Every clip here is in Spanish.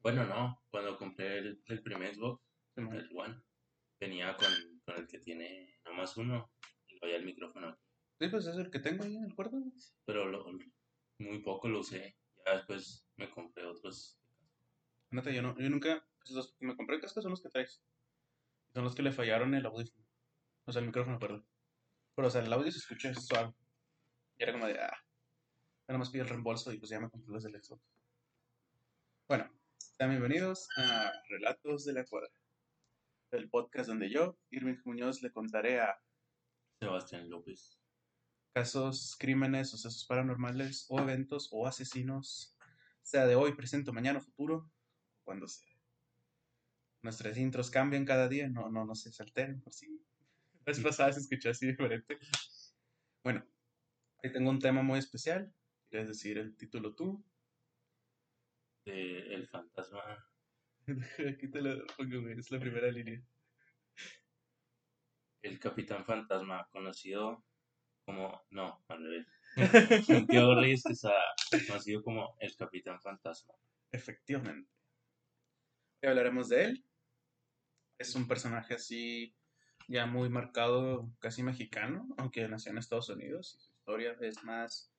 Bueno, no, cuando compré el, el primer Xbox, el One, venía con, con el que tiene nada más uno y luego ya el micrófono aquí. Sí, pues es el que tengo ahí en el cuarto. Pero lo- muy poco lo usé. Ya después me compré otros. Neta, yo, no, yo nunca. pues, los que me compré cascos son los que traes. Son los que le fallaron el audífono. O sea, el micrófono, perdón. Pero, o sea, el audio se escucha suave. Y era como de, ah. Ya nomás pido el reembolso y pues ya me compré los del Xbox. Bueno, sean bienvenidos a Relatos de la Cuadra. El podcast donde yo, Irving Muñoz, le contaré a Sebastián López. casos, crímenes, sucesos paranormales o eventos o asesinos, sea de hoy, presente, mañana, futuro, cuando sea. Nuestras intros cambian cada día, no, no, no se salten, por si la vez pasada se escuchó así diferente. Bueno, hoy tengo un tema muy especial, quieres decir el título tú. De El Fantasma. Aquí te lo pongo, güey, es la primera línea. El Capitán Fantasma, conocido como. No, al revés. Santiago Reyes Quesada, conocido como el Capitán Fantasma. Efectivamente. Hoy hablaremos de él. Es un personaje así ya muy marcado, casi mexicano, aunque nació en Estados Unidos. Y su historia es más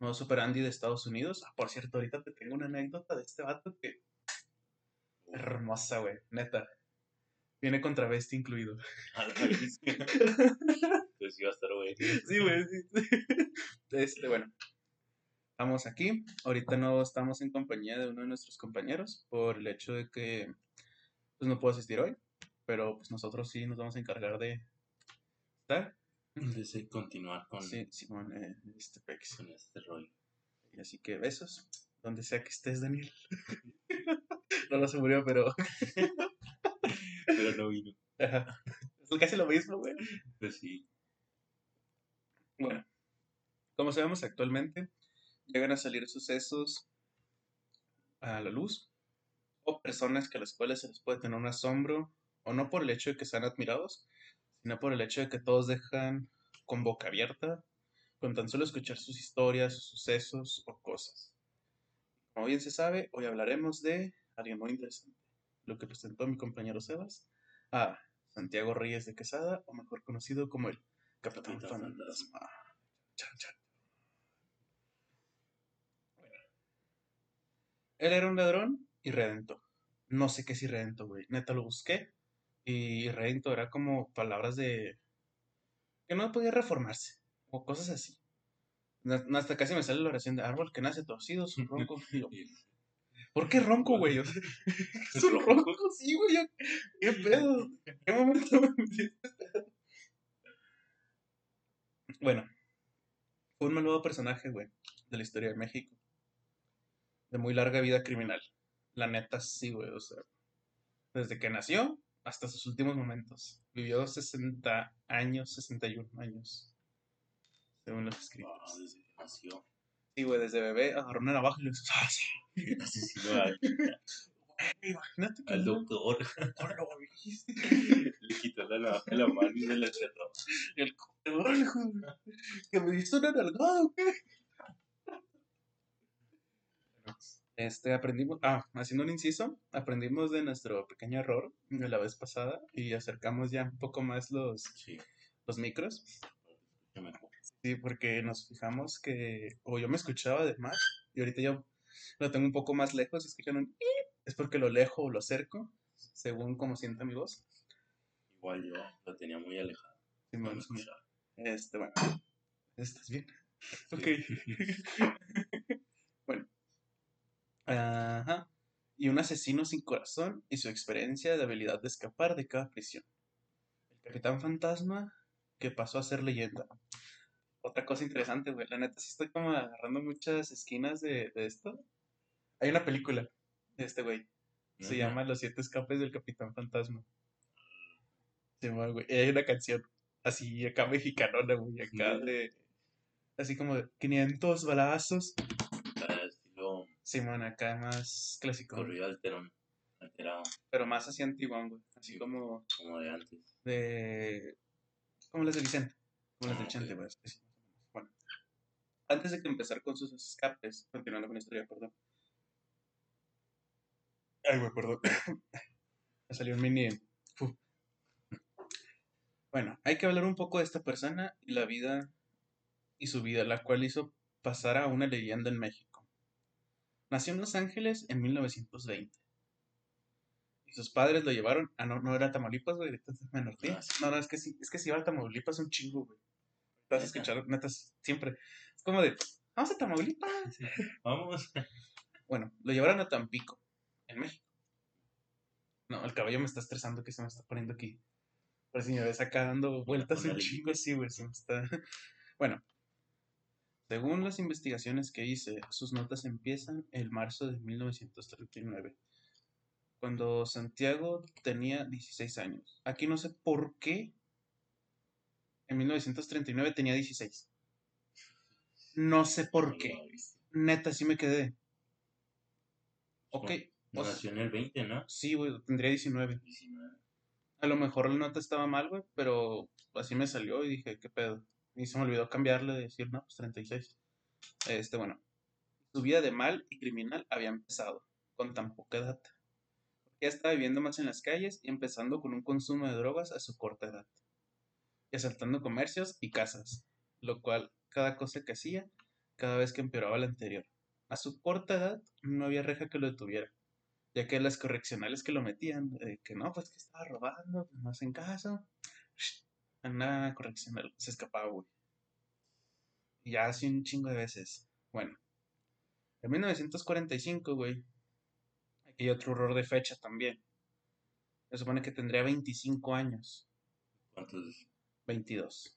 no super Andy de Estados Unidos. Ah, por cierto, ahorita te tengo una anécdota de este vato que hermosa, güey, neta. Viene con travesti incluido. Pues iba a estar bueno. Sí, güey, sí. Este, bueno. Estamos aquí. Ahorita no estamos en compañía de uno de nuestros compañeros por el hecho de que pues no puedo asistir hoy. Pero pues nosotros sí nos vamos a encargar de estar. Desde continuar con, Sí, Simón, eh, este pex. con este rollo. Y así que besos. Donde sea que estés, Daniel. no, no se murió, pero. Pero no vino. Ajá. Es casi lo mismo, güey. Pues sí. Bueno, como sabemos actualmente, llegan a salir sucesos a la luz o personas que a las cuales se les puede tener un asombro, o no por el hecho de que sean admirados, sino por el hecho de que todos dejan con boca abierta con tan solo escuchar sus historias, sus sucesos o cosas. Como bien se sabe, hoy hablaremos de alguien muy interesante, lo que presentó mi compañero Sebas, a Santiago Reyes de Quesada, o mejor conocido como el Capitán Capitán Fantasma. Chan, chan. Bueno. Él era un ladrón y redento. No sé qué es irredento, güey. Neta lo busqué. Y redento era como palabras de. que no podía reformarse. O cosas así. Hasta casi me sale la oración de árbol que nace torcido, su ronco. Y yo, ¿Por qué ronco, güey? O sea, ¿Es un ronco? Sí, güey. ¿Qué pedo? ¿En qué momento me pedo? Bueno, fue un malvado personaje, güey, de la historia de México. De muy larga vida criminal. La neta, sí, güey. O sea, desde que nació hasta sus últimos momentos. Vivió 60 años, 61 años. Según los escritos. Wow, desde que nació. Sí, güey, desde bebé agarró una navaja y le hizo. ¡Ah, sí! Asesinó al, Imagínate que al doctor. lo. Le quitó la navaja la mano y se la cerró. El corredor, que me hizo una nalgada, ¿o qué? Este, aprendimos, ah, haciendo un inciso, aprendimos de nuestro pequeño error de la vez pasada y acercamos ya un poco más los, Sí, los micros. Sí, porque nos fijamos que, o yo me escuchaba de más, y ahorita yo lo tengo un poco más lejos y escuchan un es porque lo alejo o lo acerco, según como sienta mi voz. Igual yo lo tenía muy alejado. Sí, No me. Este, bueno. ¿Estás bien? Ok. Ajá. Y un asesino sin corazón y su experiencia de habilidad de escapar de cada prisión. El capitán fantasma que pasó a ser leyenda. Otra cosa interesante, güey. La neta sí estoy como agarrando muchas esquinas de, de esto. Hay una película de este güey. Se llama Los siete escapes del capitán fantasma. Sí, güey. Y hay una canción así acá mexicanona, güey, acá de así como de 500 balazos. Simón, acá más clásico, corrido alterón. Alterado, pero más así antiguo, güey, así como como de antes. de como las de Vicente, como las Ah, del Chente, ok. güey. menos. Bueno, antes de que empezar con sus escapes, continuando con la historia, perdón. Ay, güey, perdón. Me salió un mini. Uf. Bueno, hay que hablar un poco de esta persona y la vida y su vida, la cual hizo pasar a una leyenda en México. Nació en Los Ángeles en 1920. Y sus padres lo llevaron. Ah, no, no era Tamaulipas, güey, entonces me norteé. Ah, sí. No, no, es que sí, es que si iba a Tamaulipas un chingo, güey. ¿Neta? escuchar, netas, siempre. Es como de, vamos a Tamaulipas. Vamos. Bueno, lo llevaron a Tampico, en México. No, el cabello me está estresando que se me está poniendo aquí. Pero si me ves acá dando vueltas un chingo, sí, güey, se me está... Bueno, según las investigaciones que hice, sus notas empiezan el marzo de 1939, cuando Santiago tenía 16 años. Aquí no sé por qué en 1939 tenía 16. No sé por qué. Neta, sí me quedé. Ok, No, sea, nació en el 20, ¿no? sí, güey, tendría 19. 19. A lo mejor la nota estaba mal, güey, pero así me salió y dije, ¿qué pedo? Y se me olvidó cambiarle, decir, no, pues 36. Este, bueno, su vida de mal y criminal había empezado, con tan poca edad. Ya estaba viviendo más en las calles y empezando con un consumo de drogas a su corta edad. Y asaltando comercios y casas, lo cual, cada cosa que hacía, cada vez que empeoraba la anterior. A su corta edad no había reja que lo detuviera ya que las correccionales que lo metían, que no, pues que estaba robando, pues no hacen caso, anda correccional, se escapaba, güey. Y ya hace un chingo de veces. Bueno, en 1945, güey, aquí hay otro error de fecha también. Se supone que tendría 25 años, ¿Cuántos? 22.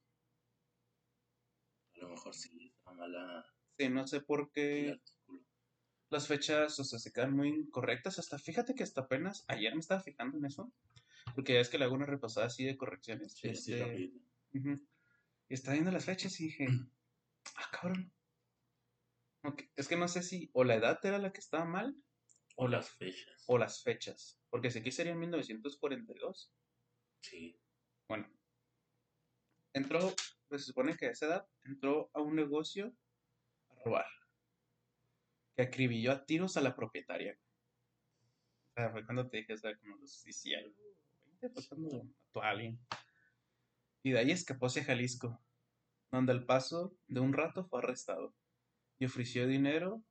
A lo mejor sí está mala Sí, no sé por qué las fechas, o sea, se quedan muy incorrectas. Hasta fíjate que hasta apenas ayer me estaba fijando en eso, porque ya es que le hago una repasada así de correcciones. Sí, sí, este. Ujú. Y estaba viendo las fechas y dije, ah, cabrón. Es que no sé si o la edad era la que estaba mal O las fechas. o las fechas. Porque si aquí sería en 1942. Sí. Bueno, entró, pues se supone que a esa edad entró a un negocio a robar. Que acribilló a tiros a la propietaria. O sea, fue cuando te dije, o sea, como los 10 y algo, 20, fue cuando mató a alguien. Y de ahí escapó hacia Jalisco, donde al paso de un rato fue arrestado. Y ofreció dinero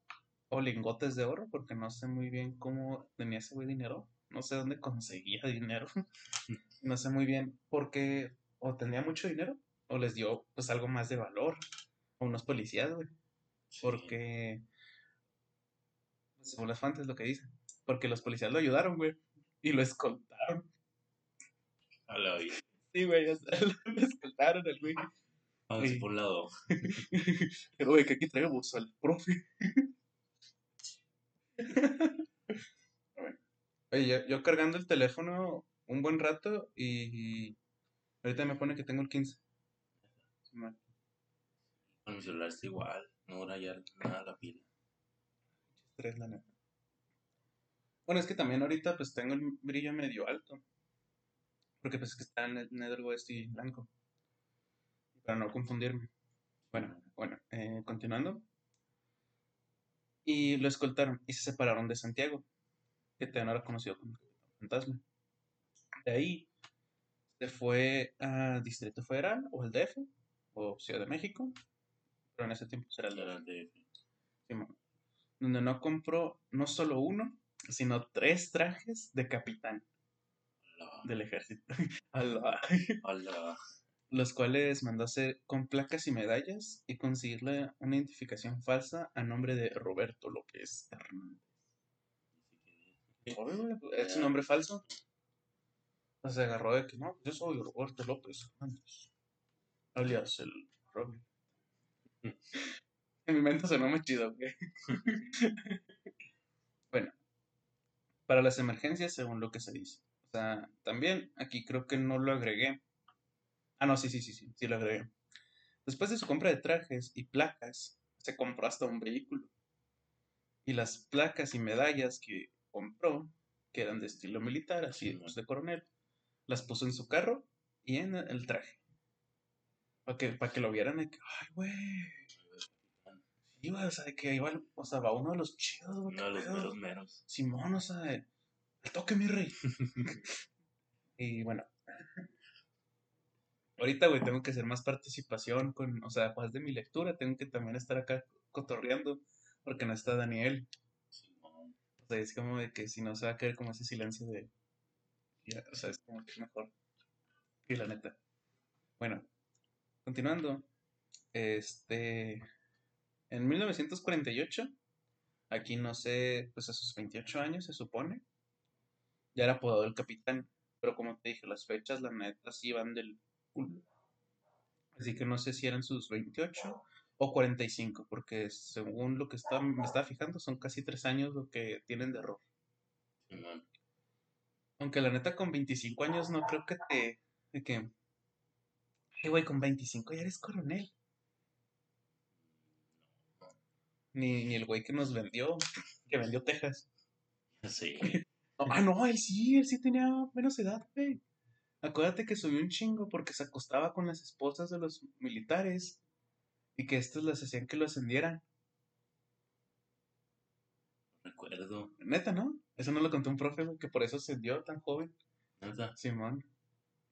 o lingotes de oro, porque no sé muy bien cómo tenía ese güey dinero. No sé dónde conseguía dinero. no sé muy bien por qué o tenía mucho dinero o les dio pues algo más de valor a unos policías, güey. sí. Porque, pues, según las fuentes lo que dicen, porque los policías lo ayudaron, güey, y lo escoltaron. A la vida. Sí, güey, sea, lo escoltaron al güey. Vamos Sí. por un lado. Pero, güey, que aquí traemos al profe. Oye, yo, yo cargando el teléfono un buen rato y ahorita me pone que tengo el 15. Sí, man. Con mi celular está igual. No dura ya nada la pila. Tres, la neta. Bueno, es que también ahorita pues tengo el brillo medio alto. Porque pues es que está en el negro West y blanco. Para no confundirme. Bueno, bueno, eh, continuando. Y lo escoltaron y se separaron de Santiago, que también era conocido como Fantasma. De ahí se fue a Distrito Federal o el DF o Ciudad de México, pero en ese tiempo será el DF. Donde no compró no solo uno, sino tres trajes de capitán del ejército. Alá. los cuales mandó hacer con placas y medallas y conseguirle una identificación falsa a nombre de Roberto López Hernández. Obvio, güey, Es un nombre falso. Se agarró de que no, yo soy Roberto López Hernández. Alias el Robin. En mi mente sonó muy chido, bueno, para las emergencias, según lo que se dice. Sea, también aquí creo que no lo agregué. Ah, no, sí, sí, sí, sí, sí lo agregué. Después de su compra de trajes y placas, se compró hasta un vehículo. Y las placas y medallas que compró, que eran de estilo militar, así Sí, pues, de coronel, las puso en su carro y en el traje. Para que, para que lo vieran de que, ay, güey. Sí, o sea, de que igual, o sea, va uno de los chidos, güey. Uno de los pedo". meros meros. Simón, o sea, toque, mi rey. y bueno. Ahorita, güey, tengo que hacer más participación con, o sea, además de mi lectura, tengo que también estar acá cotorreando, porque no está Daniel. O sea, es como de que si no se va a caer como ese silencio de... ya, o sea, es como que es mejor. Sí, la neta. Bueno, continuando. Este... En 1948, aquí no sé, pues a sus 28 años se supone, ya era apodado el capitán. Pero como te dije, las fechas, la neta, sí van del culo. Así que no sé si eran sus 28 o 45, porque según lo que está, me estaba fijando, son casi 3 años lo que tienen de error. Aunque la neta con 25 años no creo que te... De que... Ay, güey, con 25 ya eres coronel. Ni, ni el güey que nos vendió, que vendió Texas. Sí. Ah, no, él sí, él sí tenía menos edad, güey. Acuérdate que subió un chingo porque se acostaba con las esposas de los militares y que estos les hacían que lo ascendieran. Recuerdo. Neta, ¿no? Eso no lo contó un profe, güey, que por eso ascendió tan joven. Nada. Simón.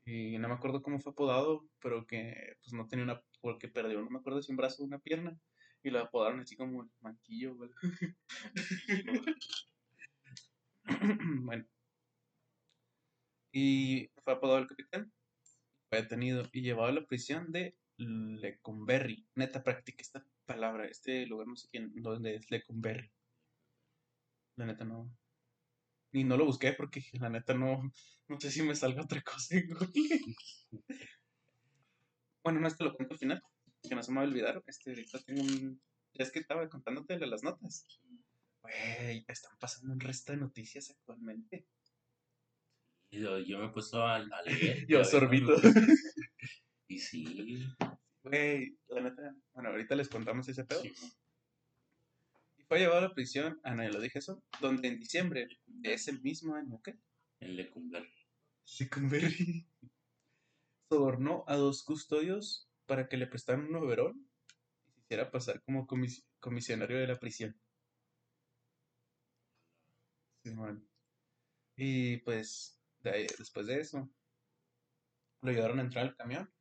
Y no me acuerdo cómo fue apodado, pero que pues no tenía una, porque perdió, no me acuerdo si un brazo o una pierna. Y lo apodaron así como el manquillo, güey. bueno. Y fue apodado el capitán. Fue detenido y llevado a la prisión de Lecumberri. Neta, practica esta palabra. Este lugar no sé quién, dónde es Lecumberri. La neta no. Y no lo busqué porque la neta no, no sé si me salga otra cosa bueno, no, esto lo cuento al final, que no se me va a olvidar. Este, ahorita tengo un... Ya es que estaba contándote las notas. Güey, están pasando un resto de noticias actualmente. Yo, yo me he puesto a, a leer. Yo sorbito. Y sí. Güey, la neta, bueno, ahorita les contamos ese pedo. sí. Y fue llevado a la prisión, ah, no, ya lo dije eso, donde en diciembre de ese mismo año, ¿qué? En Lecumber. Lecumberri sobornó a dos custodios para que le prestaran un overol y se hiciera pasar como comis- comisionario de la prisión. Simón. Y pues, de ahí- después de eso, lo llevaron a entrar al camión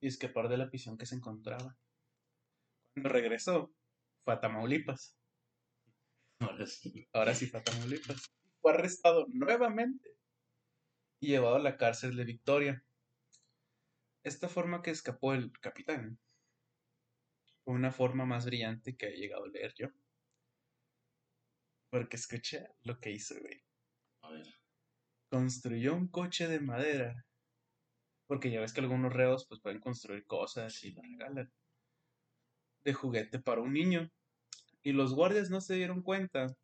y escapar de la prisión que se encontraba. Cuando regresó, fue a Tamaulipas. Ahora sí. Ahora sí fue a Tamaulipas. Fue arrestado nuevamente y llevado a la cárcel de Victoria. Esta forma que escapó el capitán fue una forma más brillante que he llegado a leer yo. Porque escucha lo que hizo, güey. A ver. Construyó un coche de madera. Porque ya ves que algunos reos pues pueden construir cosas y lo regalan. De juguete para un niño. Y los guardias no se dieron cuenta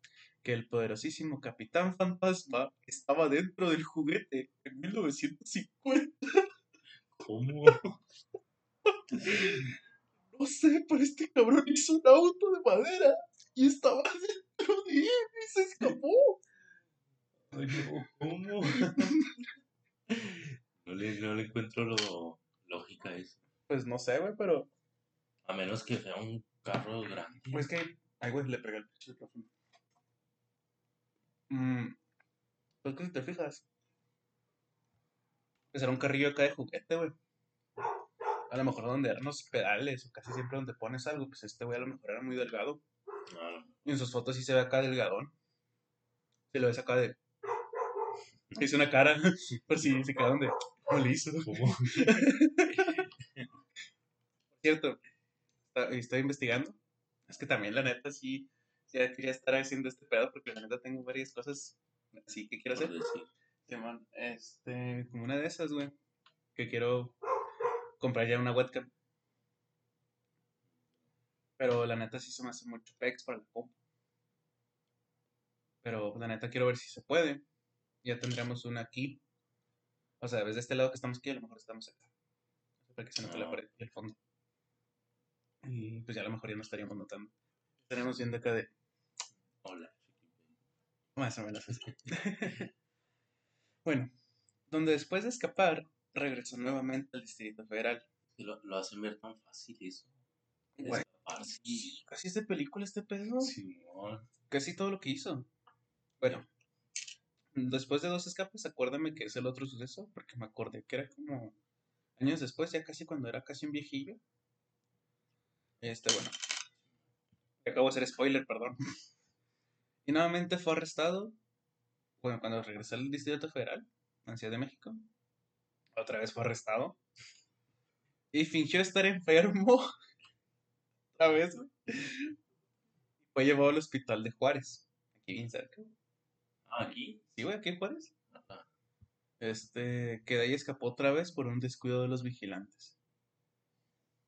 que el poderosísimo Capitán Fantasma estaba dentro del juguete en 1950. ¿Cómo? No sé, pero este cabrón hizo un auto de madera y estaba él y se escapó. Ay, no, ¿Cómo? No le, no le encuentro lo, lógica a eso. Pues no sé, güey, pero. A menos que sea un carro grande. Pues que. Ay, güey, le pegué el pinche micrófono. Mm, pues que si te fijas. Pues era un carrillo acá de juguete, güey. A lo mejor donde eran los pedales o casi siempre donde pones algo, pues este güey a lo mejor era muy delgado. En sus fotos sí se ve acá delgadón. Se lo ves acá de. Hice una cara, por si se quedaron de. ¿Cómo le hizo? ¿Cómo? cierto, estoy investigando. Es que también, la neta, sí, sí quería estar haciendo este pedo porque la neta tengo varias cosas así que quiero hacer. este, como una de esas, güey, que quiero comprar ya una webcam. Pero la neta sí se me hace mucho pex para la compu. Pero la neta quiero ver si se puede. Ya tendríamos una aquí. O sea, desde este lado que estamos aquí, a lo mejor estamos acá. Para que se note la Ah. pared y el fondo. Y pues ya a lo mejor ya no estaríamos notando. Estaremos viendo acá de Hola. más o menos así. bueno, donde después de escapar, regresó nuevamente al Distrito Federal. Lo, lo hacen ver tan fácil eso. Casi es de película este pedo. Simón. Casi todo lo que hizo. Bueno, después de dos escapes, acuérdame que es el otro suceso, porque me acordé que era como años después, ya casi cuando era casi un viejillo. Este, bueno. Acabo de hacer spoiler, perdón. Y nuevamente fue arrestado. Bueno, cuando regresó al Distrito Federal, en Ciudad de México. Otra vez fue arrestado. Y fingió estar enfermo. Otra vez, güey. Fue llevado al hospital de Juárez. Aquí bien cerca. Ah, aquí. Sí, güey, aquí en Juárez. Ajá. Este, que de ahí escapó otra vez por un descuido de los vigilantes.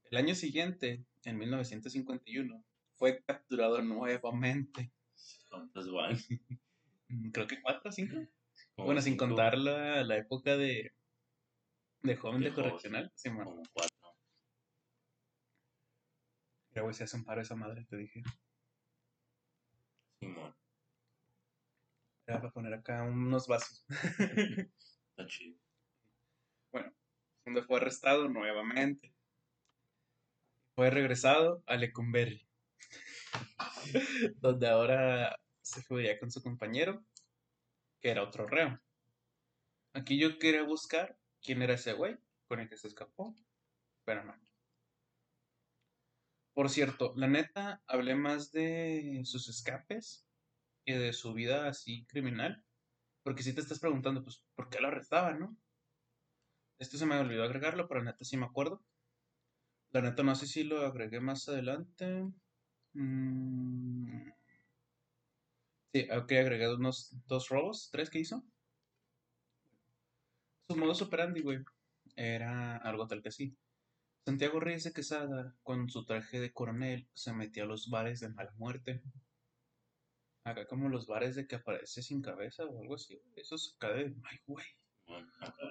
El año siguiente, en 1951, fue capturado nuevamente. ¿Cuántos van? Creo que cuatro o cinco. Bueno, sin contar la, la época de, de joven de correccional. Sí, man. Como cuatro. Ya, güey, se hace un paro esa madre, te dije. Simón. Era para poner acá unos vasos. Está chido. donde fue arrestado nuevamente. Fue regresado a Lecumberri, donde ahora se veía con su compañero, que era otro reo. Aquí yo quería buscar quién era ese güey con el que se escapó, pero no. Por cierto, la neta, hablé más de sus escapes que de su vida así criminal, porque si te estás preguntando, pues, ¿por qué lo arrestaban, no? Esto se me olvidó agregarlo, pero la neta sí me acuerdo. La neta no sé si lo agregué más adelante. Mm. Sí, ok, agregué unos dos robos, tres que hizo. Su modus operandi, güey, era algo tal que sí. Santiago Reyes de Quesada, con su traje de coronel, se metía a los bares de mala muerte. Acá como los bares de que aparece sin cabeza o algo así. Esos acá de... Ay, güey.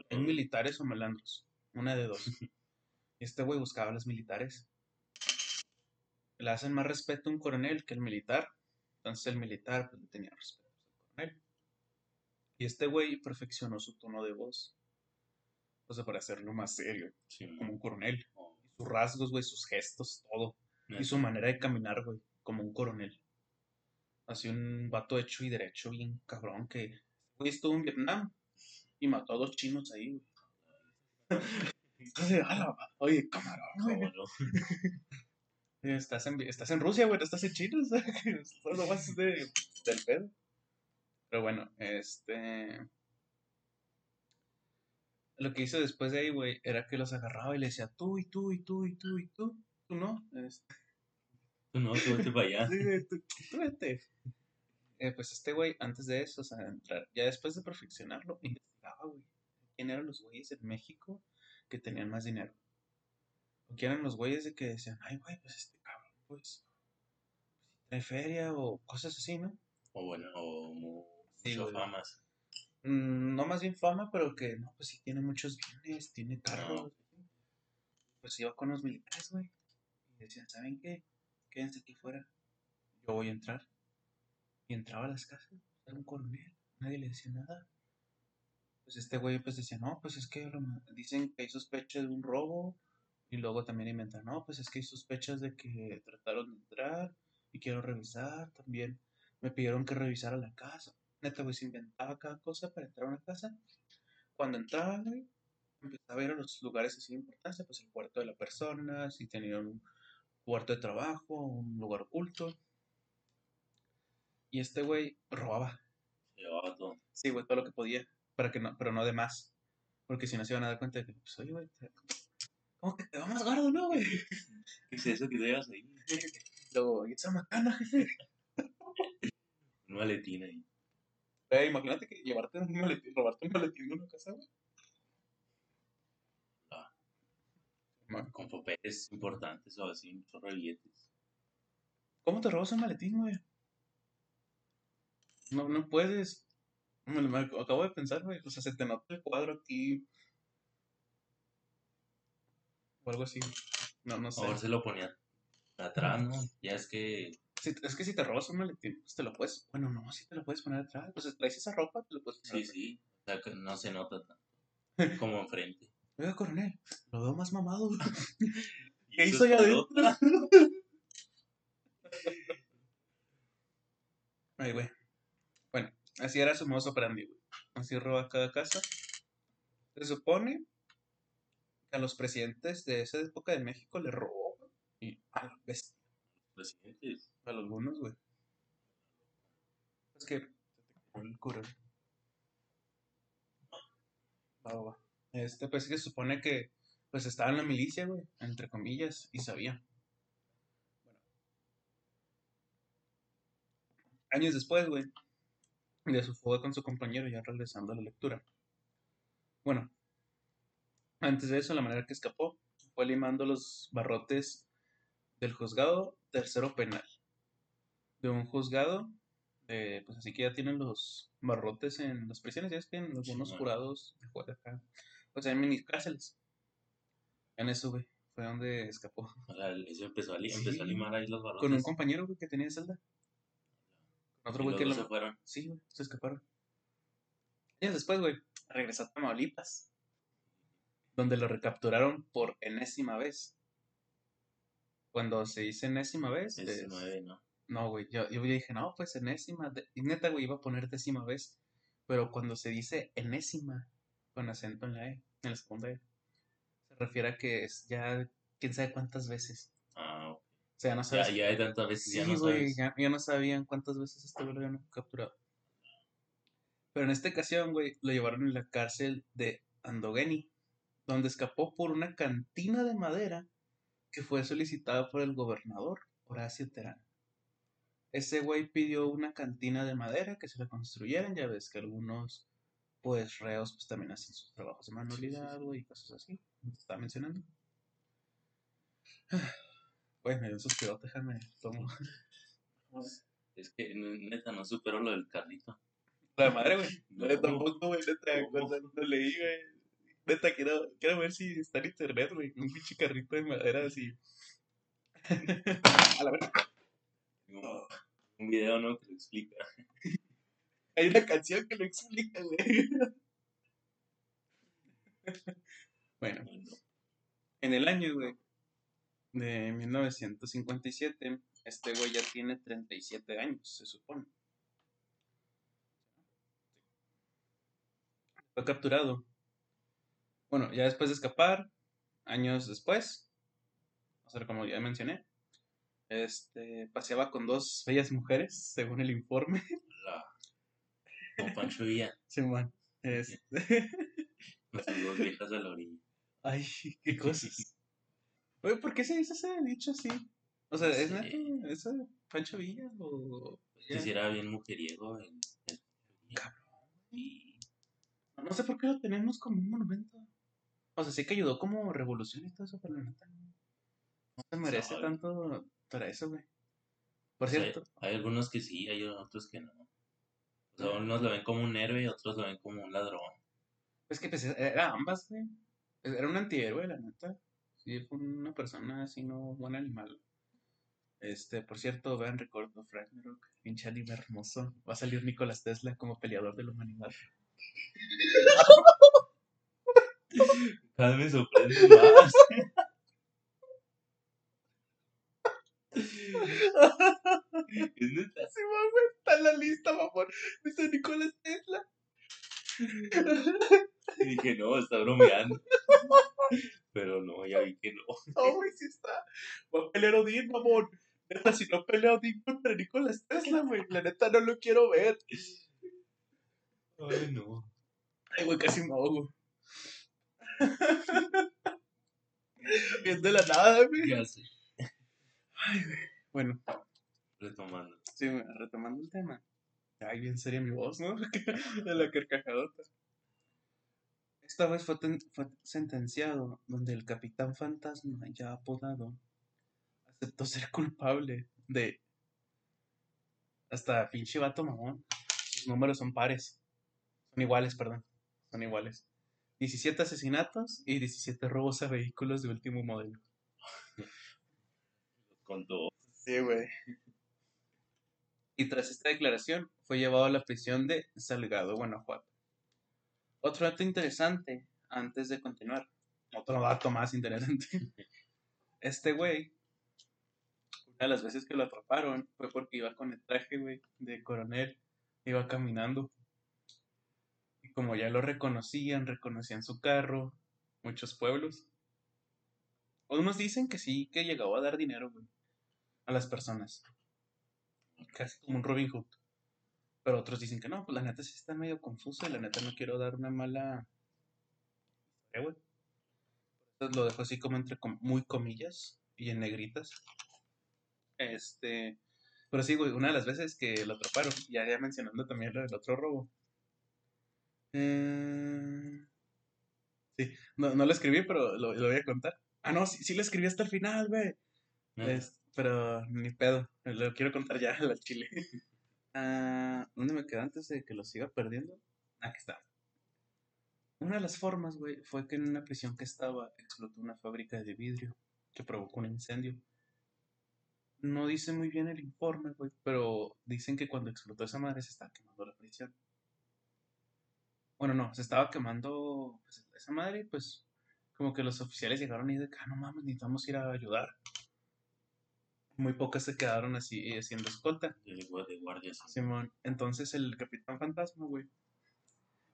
¿Hay militares o malandros? Una de dos. Este güey buscaba a los militares. Le hacen más respeto a un coronel que al militar. Entonces el militar pues, le tenía respeto al coronel. Y este güey perfeccionó su tono de voz. O sea, para hacerlo más serio, como un coronel. Oh, Sus rasgos, güey, sus gestos, todo. Y su manera de caminar, güey, como un coronel. Así un vato hecho y derecho, bien cabrón, que güey estuvo en Vietnam y mató a dos chinos ahí, güey. Entonces, a la- Oye, camarón, güey. Estás en, estás en Rusia, güey, no estás en China, o sea, que esto no más de, del pedo. Pero bueno, este. Lo que hizo después de ahí, güey, era que los agarraba y le decía tú, y tú, y tú, y tú, y tú. Tú no. Este, Tú no, tú vete para allá. Sí, tú, tú vete. Eh, pues este güey, antes de eso, o sea, entrar, ya después de perfeccionarlo, investigaba, güey. ¿Quién eran los güeyes en México que tenían más dinero? ¿O quién eran los güeyes de que decían, ay, güey, pues este cabrón, pues, trae feria o cosas así, ¿no? O bueno, o mu- Sí, mucho güey. famas. Mm, no más bien fama, pero que, no, pues sí tiene muchos bienes, tiene carros. Pues iba con los militares, güey. Y decían, ¿saben qué? Quédense aquí fuera. Yo voy a entrar. Y entraba a las casas, era un coronel, nadie le decía nada. Pues este güey pues decía, no, pues es que dicen que hay sospechas de un robo. Y luego también inventan, no, pues es que hay sospechas de que trataron de entrar y quiero revisar también. Me pidieron que revisara la casa. Neta, güey, se inventaba cada cosa para entrar a una casa. Cuando entraba, güey, empezaba a ir a los lugares así de importancia, pues el cuarto de la persona, si tenía un cuarto de trabajo, un lugar oculto. Y este güey robaba. Llevaba todo. Sí, güey, todo lo que podía, para que no, pero no de más. Porque si no se iban a dar cuenta de que, pues, oye, güey, ¿cómo que te va más gordo, no, güey? ¿Qué es eso que te llevas ahí? Luego, y esa macana, jefe. Un maletín ahí. Güey, imagínate que llevarte un maletín, robarte un maletín de una casa, güey. Ah. Man, Con papeles importantes o así, chorro de billetes. ¿Cómo te robas un maletín, güey? No, no puedes. Me lo- me acabo de pensar, güey. O sea, se te nota el cuadro aquí. O algo así. No, no sé. Ahora se lo ponía atrás, ¿no? Ya es que Si- es que si te robas un maletín, pues te lo puedes. Bueno, no, si te lo puedes poner atrás. Pues traes esa ropa, te lo puedes poner sí, atrás. sí. O sea, que no se nota tanto. Como enfrente. Oiga, coronel, lo veo más mamado. ¿Y ¿Qué hizo por adentro? Ay, güey. Bueno, así era su modo operandi, güey. Así roba cada casa. Se supone que a los presidentes de esa época de México le robó, güey. Y a la bestia. Presidentes. A algunos, güey. Es que el cura. Va, va. Este, pues que se supone que pues estaba en la milicia, güey, entre comillas, y sabía. Bueno. Años después, güey, de su fuga con su compañero, ya regresando a la lectura. Bueno, antes de eso, la manera que escapó fue limando los barrotes del juzgado tercero penal. De un juzgado, eh, pues así que ya tienen los barrotes en las prisiones, ya es que en algunos Sí, jurados de fuera acá, pues hay mini cárceles. En eso, güey, fue donde escapó. Eso empezó a, li- Sí. empezó a limar ahí los barrotes. Con un compañero, güey, que tenía celda. Con otro güey que lo... se fueron. Sí, güey, se escaparon. Años después, güey, regresó a Tamaulipas, donde lo recapturaron por enésima vez. Cuando se dice enésima vez, nueve, ¿no? no, güey, yo, yo dije, no, pues enésima, de- y neta, güey, iba a poner décima vez, pero cuando se dice enésima, con acento en la E, en la segunda E, se refiere a que es ya, quién sabe cuántas veces. Ah, ok. O sea, no ya, sabes. ya hay tantas veces, ya Sí, no güey, sabes. ya, ya no sabían cuántas veces este lo habían capturado. Pero en esta ocasión, güey, lo llevaron en la cárcel de Andogueni, donde escapó por una cantina de madera que fue solicitada por el gobernador Horacio Terán. Ese güey pidió una cantina de madera que se la construyeran, ya ves que algunos, pues, reos, pues también hacen sus trabajos de manualidad, güey, y cosas así, como te estaba mencionando. Güey, me dio un suspiro, déjame, tomo. Es que neta no superó lo del carrito. La madre, güey. No. Tampoco, güey, neta, No. leí, güey. Neta, quiero, quiero ver si está en internet, güey. Un pinche carrito de madera así. A la verga. Un, un video, ¿no? Que lo explica. Hay una canción que lo explica, güey. Bueno, Bueno, en el año, güey, de 1957, este güey ya tiene 37 años, se supone. Fue capturado. Bueno, ya después de escapar, años después, o sea, como ya mencioné, este, paseaba con dos bellas mujeres, según el informe. Como Pancho Villa, Simón. Este... con sus dos viejas a la orilla. Ay, qué cosas. Oye, ¿por qué se dice ese dicho así? O sea, ¿es Sí. neto? ¿Es de Pancho Villa? O... Que si era bien mujeriego. en- en- Y No sé por qué lo tenemos como un monumento. O sea, sí que ayudó como revolución y todo eso, pero la neta no, no se merece Sabe. tanto para eso, güey. Por o sea, cierto, hay algunos que sí, hay otros que no. O sea, unos lo ven como un héroe y otros lo ven como un ladrón. es que pues, era ambas, güey. Era un antihéroe, la neta. Sí, fue una persona así, no buen animal. Este, por cierto, vean Record of Ragnarok, pinche anime hermoso. Va a salir Nicolás Tesla como peleador de la humanidad. Cada vez me sorprende más. es neta. Sí, güey, está en la lista, mamón. Dice Nicolás Tesla. Y dije, no, está bromeando. Pero no, ya vi que no. No, güey, sí está. Va a pelear Odín, mamón. Neta, si no pelea Odín contra Nicolás Tesla, güey. La neta no lo quiero ver. Ay, no. Ay, güey, casi me ahogo. Bien de la nada, güey. Ya sé. Ay, güey. Bueno, Retomando. sí, retomando el tema. Ay, bien seria mi voz, ¿no? De la carcajadota. Esta vez fue, fue sentenciado donde el capitán fantasma, ya apodado, aceptó ser culpable de... Hasta pinche vato mamón. Sus números son pares. Son iguales, perdón. Son iguales. 17 asesinatos y 17 robos a vehículos de último modelo. Contó. Sí, güey. Y tras esta declaración, fue llevado a la prisión de Salgado, Guanajuato. Otro dato interesante, antes de continuar. Otro dato más interesante. Este güey, una de las veces que lo atraparon fue porque iba con el traje, güey, de coronel. Iba caminando. Como ya lo reconocían, reconocían su carro, muchos pueblos. Unos dicen que sí, que llegaba a dar dinero, güey, a las personas. Casi como un Robin Hood. Pero otros dicen que no, pues la neta sí está medio confuso y la neta no quiero dar una mala... ¿Eh, güey? Entonces lo dejo así como entre com- muy comillas y en negritas. Este... Pero sí, güey, una de las veces que lo atraparon, ya, ya mencionando también del otro robo. Eh, Sí, no, no lo escribí, pero lo, lo voy a contar. Ah, no, sí, sí lo escribí hasta el final, güey. Es- pero ni pedo, lo quiero contar ya al chile. Ah, ¿Dónde me quedé antes de que lo siga perdiendo? Aquí está. Una de las formas, güey, fue que en una prisión que estaba explotó una fábrica de vidrio que provocó un incendio. No dice muy bien el informe, güey, pero dicen que cuando explotó esa madre se estaba quemando la prisión. Bueno, no, se estaba quemando pues, esa madre y pues como que los oficiales llegaron y de ah, no mames, necesitamos ir a ayudar. Muy pocas se quedaron así haciendo escolta. De, gua- de guardias. Simón, entonces el Capitán Fantasma, güey.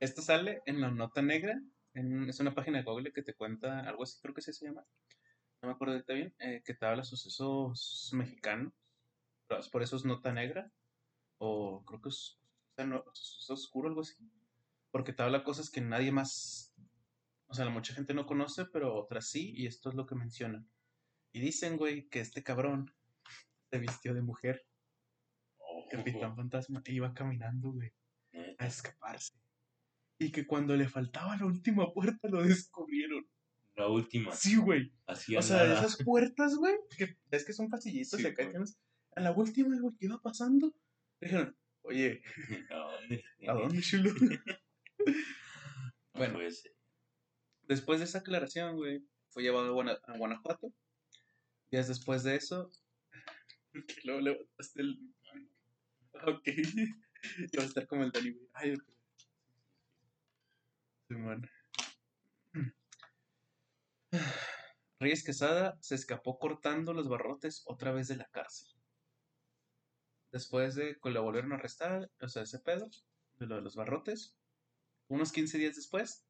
Esto sale en la nota negra. en- es una página de Google que te cuenta algo así, creo que así se llama. No me acuerdo ahorita bien. eh, que te habla sucesos mexicanos. Pero es por eso es nota negra. O creo que es o sea, no, suceso oscuro, algo así. Porque te habla cosas que nadie más. O sea, mucha gente no conoce, pero otras sí. Y esto es lo que mencionan. Y dicen, güey, que este cabrón se vistió de mujer. Oh, Capitán Fantasma iba caminando, güey, a escaparse. Y que cuando le faltaba la última puerta lo descubrieron. La última. Sí, güey. Hacía O sea, nada. esas puertas, güey, que es que son pasillitos Sí, y acá. A la última, güey, que iba pasando, dijeron, oye, ¿A dónde? ¿a dónde, chulo? No Bueno. puede ser. Después de esa aclaración, güey, fue llevado a, Guana- a Guanajuato. Días después de eso, que luego levantaste el. Ok. Iba a estar como el Dani, güey. Ay, ok. Simón. Reyes Quesada se escapó cortando los barrotes otra vez de la cárcel. Después de que lo volvieron a arrestar, o sea, ese pedo, de lo de los barrotes, unos 15 días después,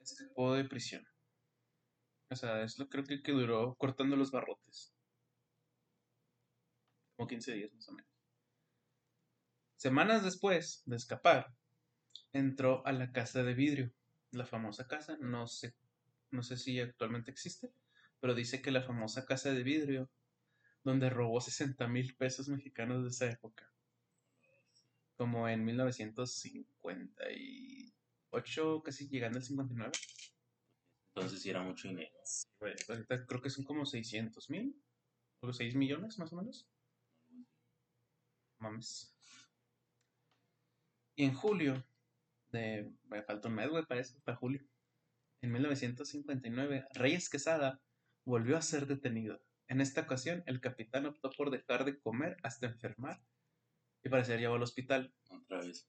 escapó de prisión. O sea, es lo creo que, que duró cortando los barrotes. Como 15 días más o menos. Semanas después de escapar, entró a la casa de vidrio. La famosa casa, no sé, no sé si actualmente existe, pero dice que la famosa casa de vidrio, donde robó 60 mil pesos mexicanos de esa época. Como en 1958, casi llegando al 59. Entonces sí era mucho dinero. Ahorita creo que son como 600 mil, o 6 millones más o menos. Mames. Y en julio, de, me falta un mes, güey, para eso, para julio. En 1959, Reyes Quesada volvió a ser detenido. En esta ocasión, el capitán optó por dejar de comer hasta enfermar y para ser llevado al hospital. Otra vez.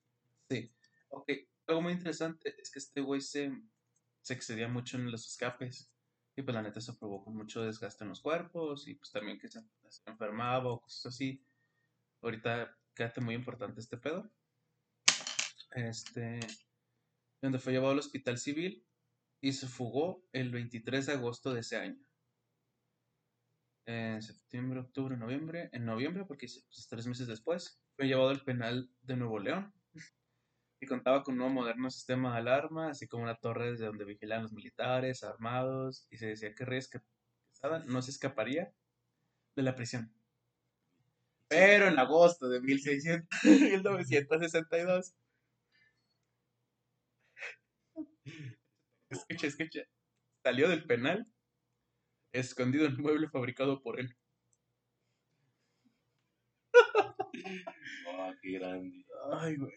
Sí. Ok, algo muy interesante es que este güey se, se excedía mucho en los escapes. Y pues la neta eso provocó mucho desgaste en los cuerpos y pues también que se, se enfermaba o cosas así. Ahorita quédate muy importante este pedo. Este, donde fue llevado al hospital civil y se fugó el 23 de agosto de ese año. En septiembre, octubre, noviembre. En noviembre, porque pues, tres meses después, fue llevado al penal de Nuevo León y contaba con un nuevo moderno sistema de alarma, así como una torre desde donde vigilaban los militares armados, y se decía que Reyes no se escaparía de la prisión. Pero en agosto de 1600 1962, escucha, escucha, salió del penal escondido en un mueble fabricado por él. Ah, qué grande. Ay, güey.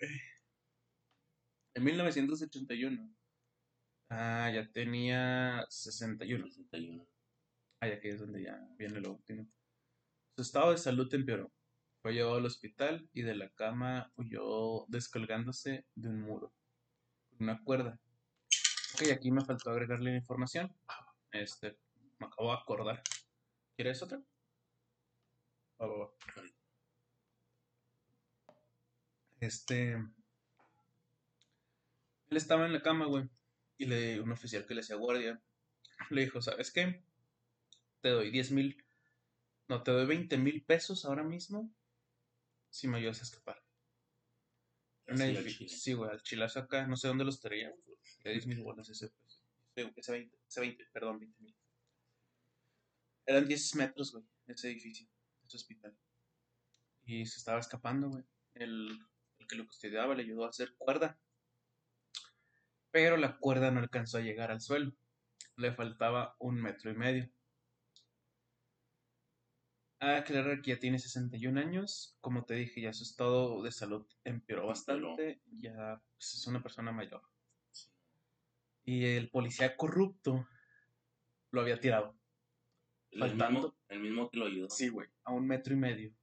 En 1981. Ah, ya tenía 61. 61. Ah, ya que es donde ya viene lo último. Su estado de salud empeoró. Fue llevado al hospital y de la cama huyó descolgándose de un muro. Con una cuerda. Ok, aquí me faltó agregarle la información. Este, me acabo de acordar. ¿Quieres otra? Va, va, va. Este. Él estaba en la cama, güey. Y le, un oficial que le hacía guardia le dijo, ¿sabes qué? Te doy 10 mil, no, te doy 20 mil pesos ahora mismo si me ayudas a escapar. Así sí, güey, al chilazo acá, no sé dónde los traía. De 10 mil bolas ese, ese, ese 20, ese 20, perdón, 20 mil. Eran 10 metros, güey, ese edificio, ese hospital. Y se estaba escapando, güey. El que lo custodiaba le ayudó a hacer cuerda. Pero la cuerda no alcanzó a llegar al suelo. Le faltaba un metro y medio. A aclarar que ya tiene 61 años. Como te dije, ya su estado de salud empeoró bastante. Ya pues, es una persona mayor. Y el policía corrupto lo había tirado. Faltando. mismo, el mismo que lo ayudó. Sí, güey. A un metro y medio.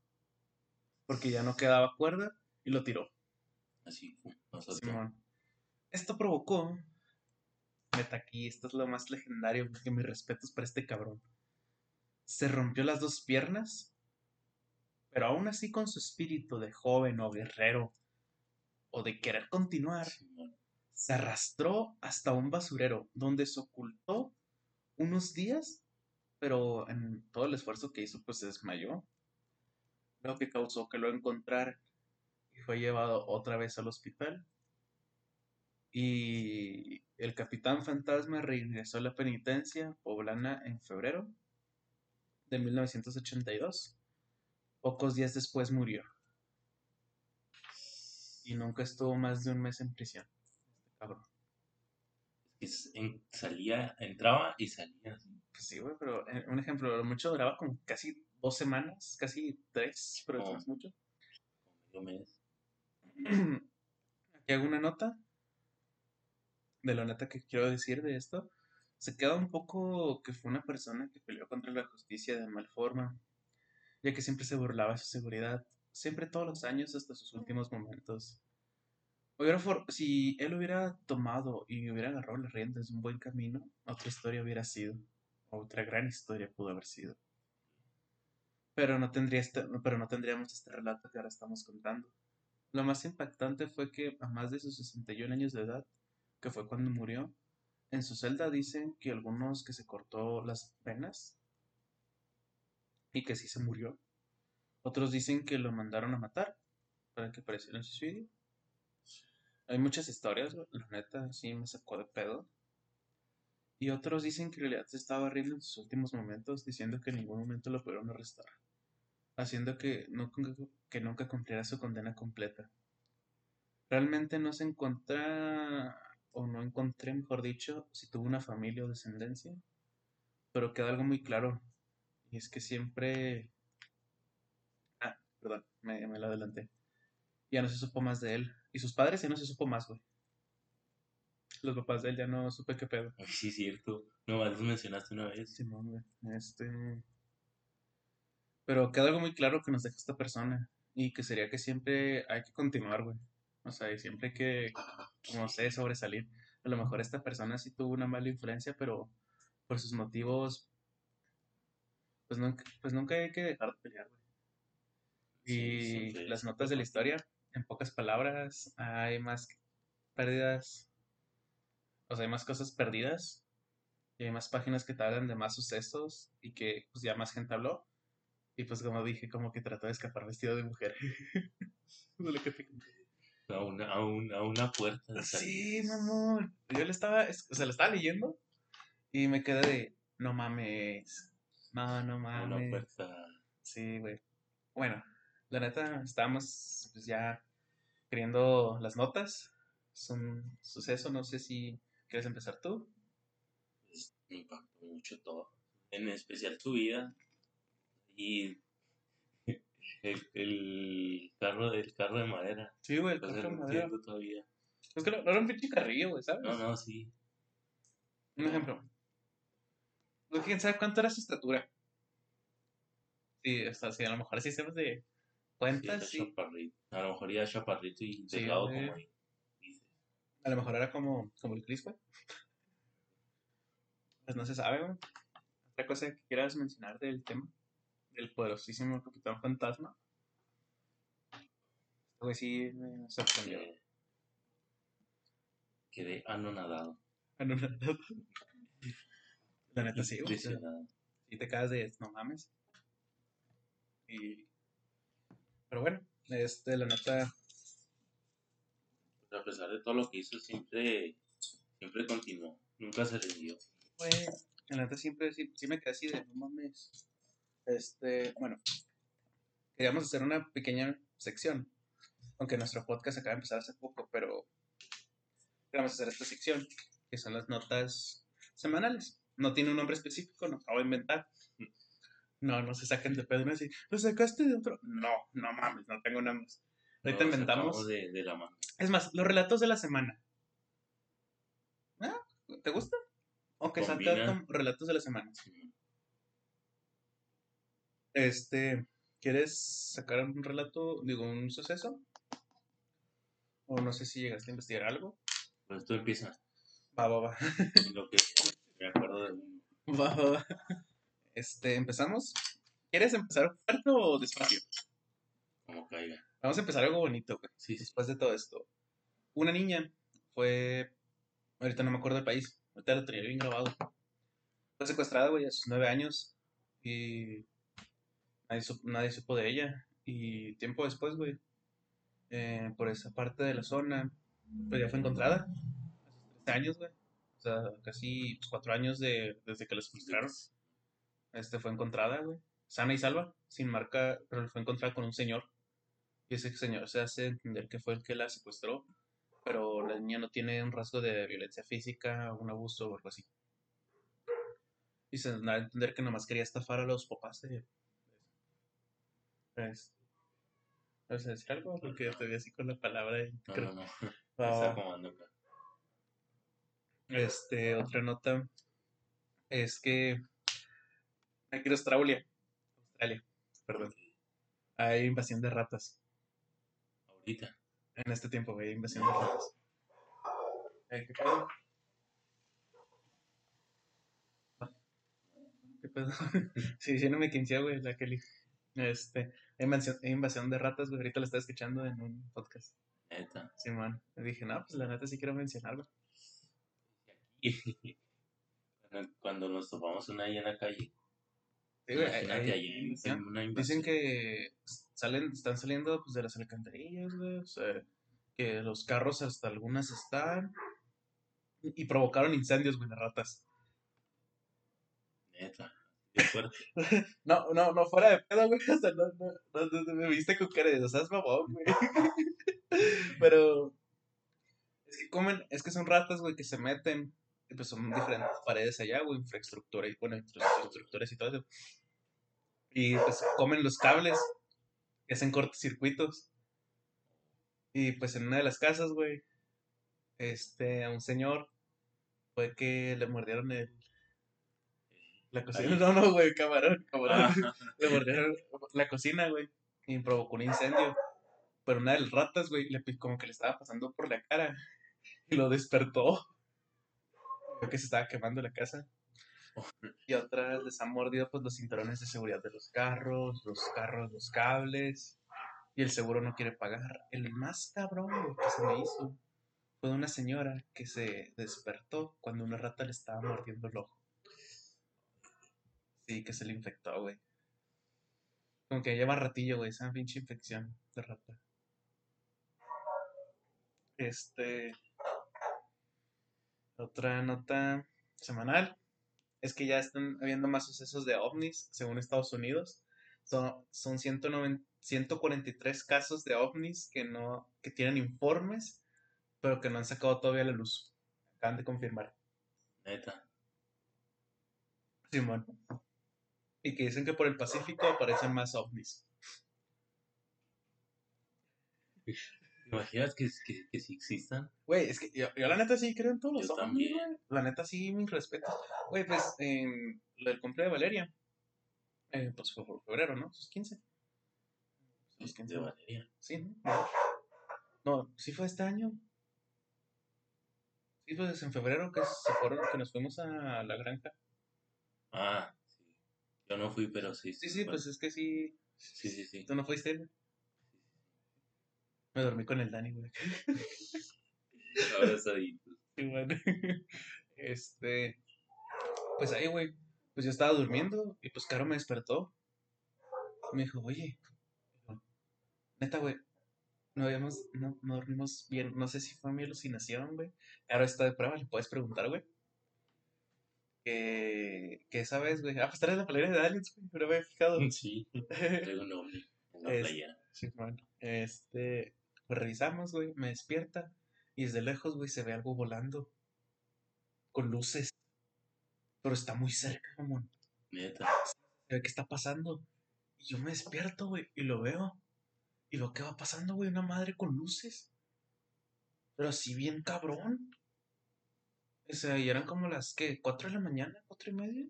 Porque ya no quedaba cuerda y lo tiró. Así. Simón. Esto provocó. Meta aquí, esto es lo más legendario. Que mis respetos para este cabrón. Se rompió las dos piernas. Pero aún así, con su espíritu de joven o guerrero. O de querer continuar. Simón. Se arrastró hasta un basurero. Donde se ocultó unos días. Pero en todo el esfuerzo que hizo, pues se desmayó. Lo que causó que lo encontraran fue llevado otra vez al hospital. Y el capitán fantasma reingresó a la penitencia poblana en febrero de 1982. Pocos días después murió. Y nunca estuvo más de un mes en prisión. Este cabrón. Es- en- salía, entraba y salía. Pues sí, güey, pero eh, un ejemplo, lo mucho duraba como casi dos semanas, casi tres, pero Oh. es mucho. medio mes. Aquí hago una nota de la neta que quiero decir de esto. Se queda un poco que fue una persona que peleó contra la justicia de mal forma, ya que siempre se burlaba de su seguridad, siempre todos los años hasta sus últimos momentos. Hubiera for- si él hubiera tomado y hubiera agarrado las riendas de un buen camino, otra historia hubiera sido, otra gran historia pudo haber sido. Pero no, tendría este, pero no tendríamos este relato que ahora estamos contando. Lo más impactante fue que a más de sus 61 años de edad, que fue cuando murió, en su celda dicen que algunos que se cortó las venas y que sí se murió. Otros dicen que lo mandaron a matar para que pareciera un suicidio. Hay muchas historias, la neta, sí me sacó de pedo. Y otros dicen que en realidad se estaba riendo en sus últimos momentos, diciendo que en ningún momento lo pudieron arrestar, haciendo que nunca, que nunca cumpliera su condena completa. Realmente no se encuentra, o no encontré, mejor dicho, si tuvo una familia o descendencia, pero queda algo muy claro, y es que siempre... Ah, perdón, me, me lo adelanté. Ya no se supo más de él. Y sus padres ya no se supo más, güey. Los papás de él ya no supe qué pedo. Ay, sí, cierto. No, los mencionaste una vez. Simón, güey. Este. Pero queda algo muy claro que nos deja esta persona. Y que sería que siempre hay que continuar, güey. O sea, y siempre hay que, no sé, sobresalir. A lo mejor esta persona sí tuvo una mala influencia, pero por sus motivos, pues nunca, pues nunca hay que dejar de pelear, güey. Sí, Y las notas de la historia, en pocas palabras, hay más pérdidas, o sea, hay más cosas perdidas, y hay más páginas que te hablan de más sucesos y que pues ya más gente habló. Y pues como dije, como que trató de escapar vestido de mujer. De lo que te conté. A una, a una, a una puerta de Sí, mamón. Yo le estaba, es- o sea, le estaba leyendo y me quedé de, no mames, no, no A una mames. puerta. Sí, güey. Bueno, la neta, estábamos pues ya queriendo las notas. Es un suceso, no sé si quieres empezar tú. pues, me impactó mucho todo. En especial tu vida. Y el, el carro, el carro de madera. Sí, güey, el Pues carro de no madera. todavía. Es que no, no era un pinche carrillo, güey, ¿sabes? No, no, sí. Un ejemplo. Pues, ¿Quién sabe cuánto era su estatura? Sí, o sea, sí, a lo mejor sí hacemos de cuentas, sí. A lo mejor ya chaparrito y delgado como ahí. A lo mejor era como, como el Chris, güey. Pues no se sabe, güey. Otra cosa que quieras mencionar del tema, del poderosísimo Capitán Fantasma. Este güey sí me sorprendió. Que, quedé anonadado. Anonadado. La neta sí. Y te cagas de no mames. Y. Pero bueno, este, la neta. Pero a pesar de todo lo que hizo, siempre, siempre continuó. Nunca se rindió. Güey, la neta siempre sí, sí me quedé así de no mames. Este, bueno. Queríamos hacer una pequeña sección. Aunque nuestro podcast acaba de empezar hace poco, pero. Queríamos hacer esta sección, que son las notas semanales. No tiene un nombre específico, no acabo de inventar. No, no se saquen de pedo y así. ¿Lo sacaste de otro? No, no mames, no tengo nada más. Ahorita Lo inventamos. De, de la mano. Es más, los relatos de la semana. ¿Ah? ¿Te gusta? O que relatos de la semana. Este, ¿quieres sacar un relato, digo, un suceso? O no sé si llegaste a investigar algo. Pues tú empiezas. Va, va, va. Lo que me acuerdo de uno. Va, va, va. Este, ¿empezamos? ¿Quieres empezar fuerte o despacio? como caiga. Vamos a empezar algo bonito, güey. Sí, sí. Después de todo esto. Una niña fue. Ahorita no me acuerdo del país. Ahorita lo tenía bien grabado. Fue secuestrada, güey, a sus nueve años. Y. Nadie, supo- nadie supo de ella. Y tiempo después, güey. eh, por esa parte de la zona. Pues ya fue encontrada. Sus 13 años, güey. O sea, casi pues, cuatro años de, desde que la secuestraron. Este fue encontrada, güey. Sana y salva, sin marca, pero fue encontrada con un señor. Y ese señor se hace entender que fue el que la secuestró, pero la niña no tiene un rasgo de violencia física, un abuso o algo así. Y se da a entender que nomás quería estafar a los papás de... Es- ¿Vas a decir algo? Porque te vi así con la palabra y No, creo- no, no. Va, Está acá. Este, otra nota es que aquí en Australia, Australia, perdón, hay invasión de ratas. Ahorita. En este tiempo, güey, invasión de ratas. Eh, ¿Qué pedo? ¿Qué pedo? sí, sí, no me quinceé, güey, la Kelly. Este, hay invasión, hay invasión de ratas, güey, ahorita lo estaba escuchando en un podcast. Neta. Simón, le dije, no, pues la neta sí quiero mencionarlo. Cuando- nos topamos una ahí en la calle. Sí, güey, hay- hay una Dicen que salen, están saliendo pues, de las alcantarillas, güey. O sea, que los carros hasta algunas están. Y provocaron incendios, güey, las ratas. Neta. No, no, no fuera de pedo, güey. O sea, no, no, no, me viste con cara de, o sea, güey. Pero. Es que comen, es que son ratas, güey, que se meten. Y pues son diferentes paredes allá, güey, infraestructura y, bueno, infraestructuras y todo eso. Y pues comen los cables, que hacen cortocircuitos. Y pues en una de las casas, güey, este, a un señor fue que le mordieron el. La cocina. No, no, güey, camarón, camarón. Ah, Le mordieron la cocina, güey. Y provocó un incendio. Pero una de las ratas, güey, le, como que le estaba pasando por la cara. Y lo despertó. Vio que se estaba quemando la casa. Y otras les han mordido pues los cinturones de seguridad de los carros, los carros, los cables. Y el seguro no quiere pagar. El más cabrón güey, que se me hizo fue de una señora que se despertó cuando una rata le estaba mordiendo el ojo. Sí, que se le infectó, güey. Como que lleva ratillo, güey, esa pinche infección de rata. Este. Otra nota semanal es que ya están habiendo más sucesos de ovnis, según Estados Unidos. Son, son 190 143 casos de ovnis que no que tienen informes, pero que no han sacado todavía a la luz. Acaban de confirmar. neta. Simón. Y que dicen que por el Pacífico aparecen más ovnis. ¿Te imaginas que, que, que sí existan? Güey, es que yo, yo la neta sí creo en todos los Yo ovnis, güey. La neta sí, mis respetos. Güey, pues en lo del cumple de Valeria, eh, pues fue por febrero, ¿no? Sus 15. Sus 15. De Valeria. Sí, ¿no? No, sí fue este año. Sí, pues en febrero que se fueron, que nos fuimos a la granja. Ah. Yo no fui, pero sí. Sí, sí, pues es que sí. Sí, sí, sí. ¿Tú no fuiste? Me dormí con el Dani, güey. Abrazaditos. Sí, bueno. Este. Pues ahí, güey. Pues yo estaba durmiendo y pues Caro me despertó. Me dijo, oye, neta, güey, no habíamos, no, no dormimos bien. No sé si fue mi alucinación, güey. Caro está de prueba, le puedes preguntar, güey. Que, que esa vez, güey. Ah, pues traes la playera de Aliens, güey, pero me he fijado. Sí, traigo un ovni en la playera. Sí, bueno. Este, pues revisamos, güey, me despierta y desde lejos, güey, se ve algo volando con luces, pero está muy cerca, mamón. Neta. Se ve qué está pasando. Y yo me despierto, güey, y lo veo. Y lo que va pasando, güey, una madre con luces. Pero así bien cabrón. O sea, y eran como las, ¿qué? ¿Cuatro de la mañana? ¿Cuatro y media?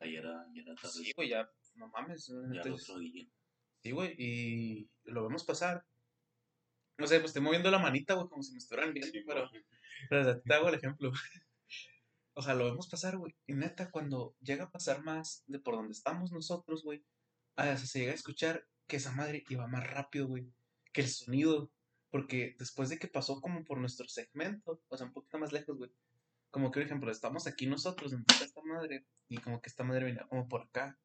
Ahí era, tarde. Sí, güey, ya, no mames. ya el otro día. Sí, güey, y lo vemos pasar. No sé, pues estoy moviendo la manita, güey, como si me estuvieran viendo, Sí, pero, pero te hago el ejemplo. O sea, lo vemos pasar, güey. Y neta, cuando llega a pasar más de por donde estamos nosotros, güey, ah, se llega a escuchar que esa madre iba más rápido, güey, que el sonido. Porque después de que pasó como por nuestro segmento, o sea, un poquito más lejos, güey. Como que, por ejemplo, estamos aquí nosotros, está esta madre, y como que esta madre venía como por acá.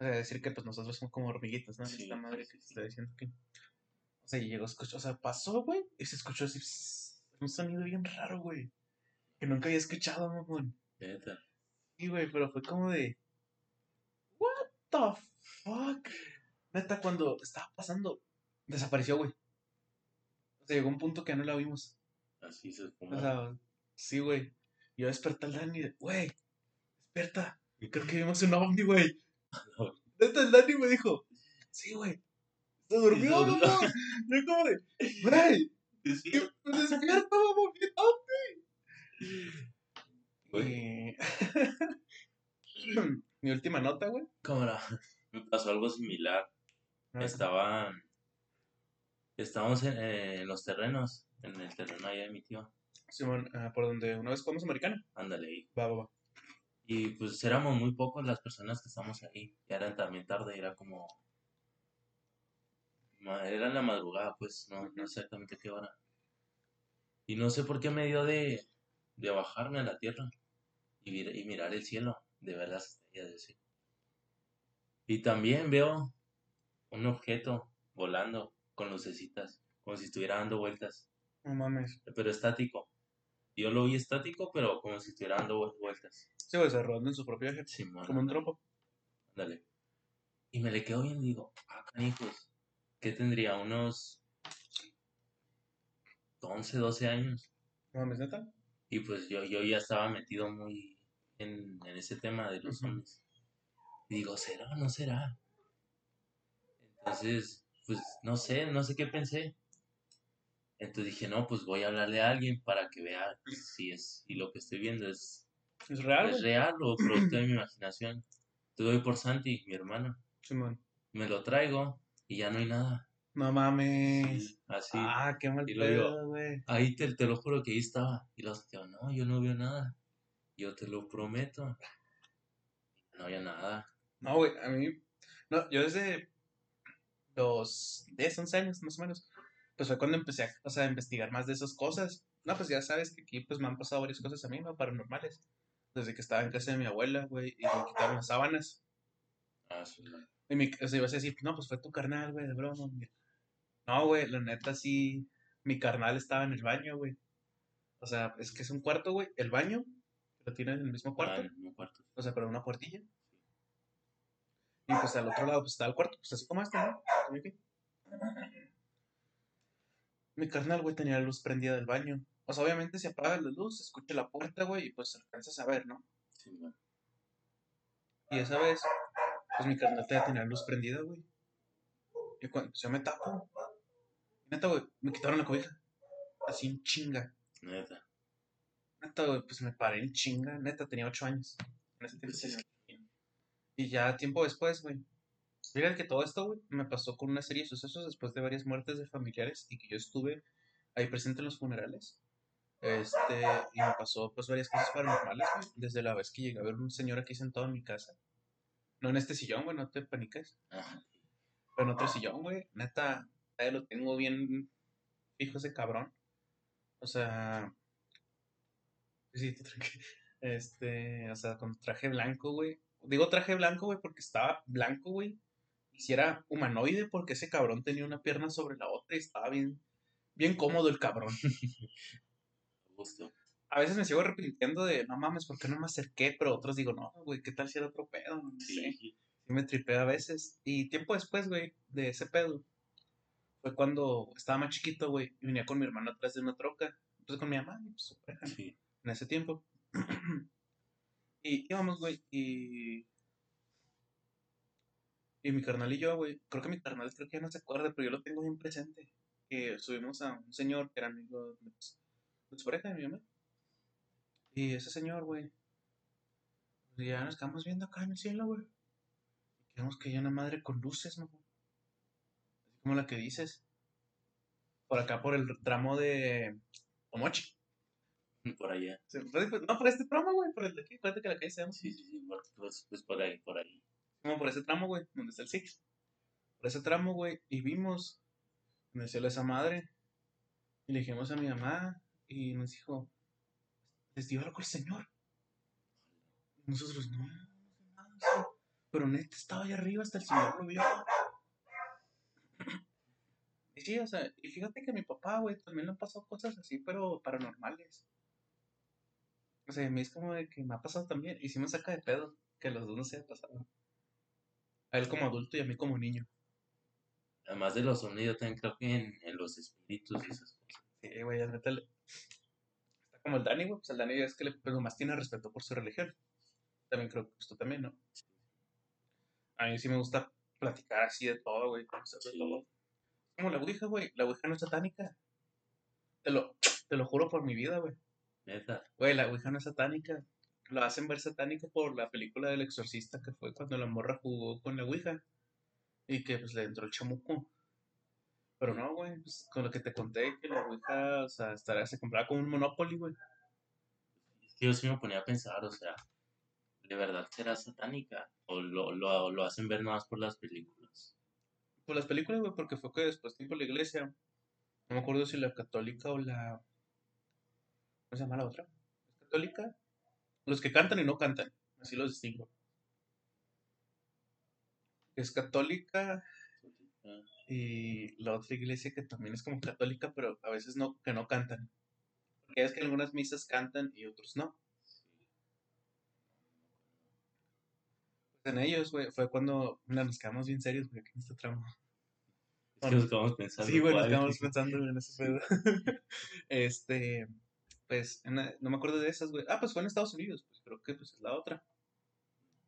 O sea, decir que pues nosotros somos como hormiguitas, ¿no? Sí, esta madre que está diciendo que. O sea, y llegó a escuchar, o sea, pasó, güey, y se escuchó así, un sonido bien raro, güey. Que nunca había escuchado, mamón. Neta. Sí, güey, pero fue como de. What the fuck? Neta, cuando estaba pasando, desapareció, güey. O sea, llegó un punto que ya no la vimos. Así se como. O sea, sí, güey. Yo desperté al Dani de, güey, despierta. Creo que vimos un ovni, güey. Neta, el Dani me dijo, sí, güey. Se durmió, mamón. Yo como de, güey, Sí, ¿qué- despierta, mamón, ¿qué güey. Y... Mi última nota, güey. Cámara. Me pasó algo similar. Estaba. Estábamos en, eh, en los terrenos. En el terreno allá de mi tío. Simón, ah, por donde una vez jugamos americana. Ándale ahí. Va, va, va. Y pues éramos muy pocos las personas que estamos ahí. Ya eran también tarde, era como. Era en la madrugada, pues, no, no exactamente qué hora. Y no sé por qué me dio de, de bajarme a la tierra y, vir- y mirar el cielo, de ver las estrellas. así. Y también veo un objeto volando con lucecitas, como si estuviera dando vueltas, No mames. pero estático. Yo lo vi estático, pero como si estuviera dando vu- vueltas. Sí, güey, se rodó en su propio eje. Como un ándale. trompo. Dale. Y me le quedo viendo y digo, ah, canijos, ¿qué tendría? Unos 11, 12 años. No mames, neta. Y pues yo, yo ya estaba metido muy en, en ese tema de los Ujú. hombres. Y digo, ¿será o no será? Entonces, pues no sé, no sé qué pensé. Entonces dije, no, pues voy a hablarle a alguien para que vea si es, si lo que estoy viendo es, Es real, es real o producto de mi imaginación. Te doy por Santi, mi hermano. Simón. Me lo traigo y ya no hay nada. No mames. Sí, así. Ah, qué mal Y lo digo, pedo, güey. Ahí te, te lo juro que ahí estaba. Y los tíos, no, yo no veo nada. Yo te lo prometo. No había nada. No, güey, a mí. No, yo desde los 10, 11 años más o menos. Pues fue cuando empecé a, o sea, a investigar más de esas cosas. No, pues ya sabes que aquí pues me han pasado varias cosas a mí, ¿no? Paranormales. Desde que estaba en casa de mi abuela, güey, y me quitaron las sábanas. Ah, sí. Y mi, o sea, ibas a decir, no, pues fue tu carnal, güey, de broma. güey. No, güey, la neta sí. Mi carnal estaba en el baño, güey. O sea, es que es un cuarto, güey. El baño, lo tiene en el mismo Ah, cuarto. en el mismo cuarto. O sea, pero una puertilla. Y pues al otro lado pues estaba el cuarto, pues así como este, ¿no? Mi carnal, güey, tenía la luz prendida del baño. O sea, obviamente si apagas la luz, se escucha la puerta, güey, y pues alcanzas a ver, ¿no? Sí, bueno. Y esa vez, pues mi carnal tenía la luz prendida, güey. Y cuando pues, yo me tapo, neta, güey, me quitaron la cobija. Así en chinga. Neta. Neta, güey, pues me paré en chinga. Neta, tenía ocho años. En ese tiempo Pues es Y ya tiempo después, güey. Fíjate que todo esto, güey, me pasó con una serie de sucesos después de varias muertes de familiares y que yo estuve ahí presente en los funerales. Este, y me pasó pues varias cosas paranormales, güey. Desde la vez que llegué a ver un señor aquí sentado en mi casa. No en este sillón, güey, no te paniques. Ajá. Pero en otro sillón, güey. Neta, todavía lo tengo bien fijo ese cabrón. O sea. Sí, Este, o sea, con traje blanco, güey. Digo traje blanco, güey, porque estaba blanco, güey. Si era humanoide, porque ese cabrón tenía una pierna sobre la otra y estaba bien, bien cómodo el cabrón. Justo. A veces me sigo arrepintiendo de, no mames, ¿por qué no me acerqué? Pero otros digo, no, güey, ¿qué tal si era otro pedo? No sé. Sí. Sí me tripeo a veces. Y tiempo después, güey, de ese pedo, fue cuando estaba más chiquito, güey, y venía con mi hermano atrás de una troca. Entonces con mi mamá, pues, Sí. en ese tiempo. y íbamos, güey, y... Y mi carnal y yo, güey, creo que mi carnal creo que ya no se acuerda, pero yo lo tengo bien presente. Que subimos a un señor que era amigo de, pues, de su pareja, de mi mamá. Y ese señor, güey, y ya nos quedamos viendo acá en el cielo, güey. Y quedamos que hay una madre con luces, ¿no? Así como la que dices. Por acá, por el tramo de Omochi. Por allá. Pues, No, por este tramo, güey, por el de aquí. Acuérdate que la calle se llama. Sí, sí, sí. Pues, pues por ahí, por ahí. Por ese tramo, güey, donde está el Six. Por ese tramo, güey, y vimos en el cielo esa madre. Y le dijimos a mi mamá, y nos dijo, les dio algo el Señor. Nosotros, no, no sé nada, sí". Pero neta estaba allá arriba, hasta el Señor lo vio. Y sí, o sea, y fíjate que a mi papá, güey, también le han pasado cosas así, pero paranormales. O sea, a mí es como de que me ha pasado también, y sí me saca de pedo que los dos no se haya pasado. A él como adulto y a mí como niño. Además de los sonidos, también creo que en, en los espíritus y esas cosas. Sí, güey, la neta. Está como el Dani, güey. Pues el Dani es que le, pues, nomás tiene respeto por su religión. También creo que tú también, ¿no? A mí sí me gusta platicar así de todo, güey. de Sí. Como la Ouija, güey. La Ouija no es satánica. Te lo, te lo juro por mi vida, güey. Neta. Güey, la Ouija no es satánica. Lo hacen ver satánico por la película del exorcista que fue cuando la morra jugó con la Ouija. Y que pues le entró el chamuco. Pero no, güey, pues con lo que te conté, que la Ouija, o sea, estará, se compraba como un Monopoly, güey. Es que yo sí me ponía a pensar, o sea, ¿de verdad será satánica? ¿O lo, lo, lo hacen ver más por las películas? Por las películas, güey, porque fue que después tiempo la iglesia, no me acuerdo si la católica o la... ¿Cómo se llama la otra? ¿Es católica? Los que cantan y no cantan, así los distingo. Es católica y la otra iglesia que también es como católica, pero a veces no, que no cantan. Porque es que algunas misas cantan y otros no. En ellos, güey, fue cuando nos quedamos bien serios, güey, aquí en este tramo. Es que nos quedamos pensando. Sí, güey, nos quedamos pensando en ese pedo. este, pues, en la- no me acuerdo de esas, güey. Ah, pues fue en Estados Unidos, pues creo que pues es la otra.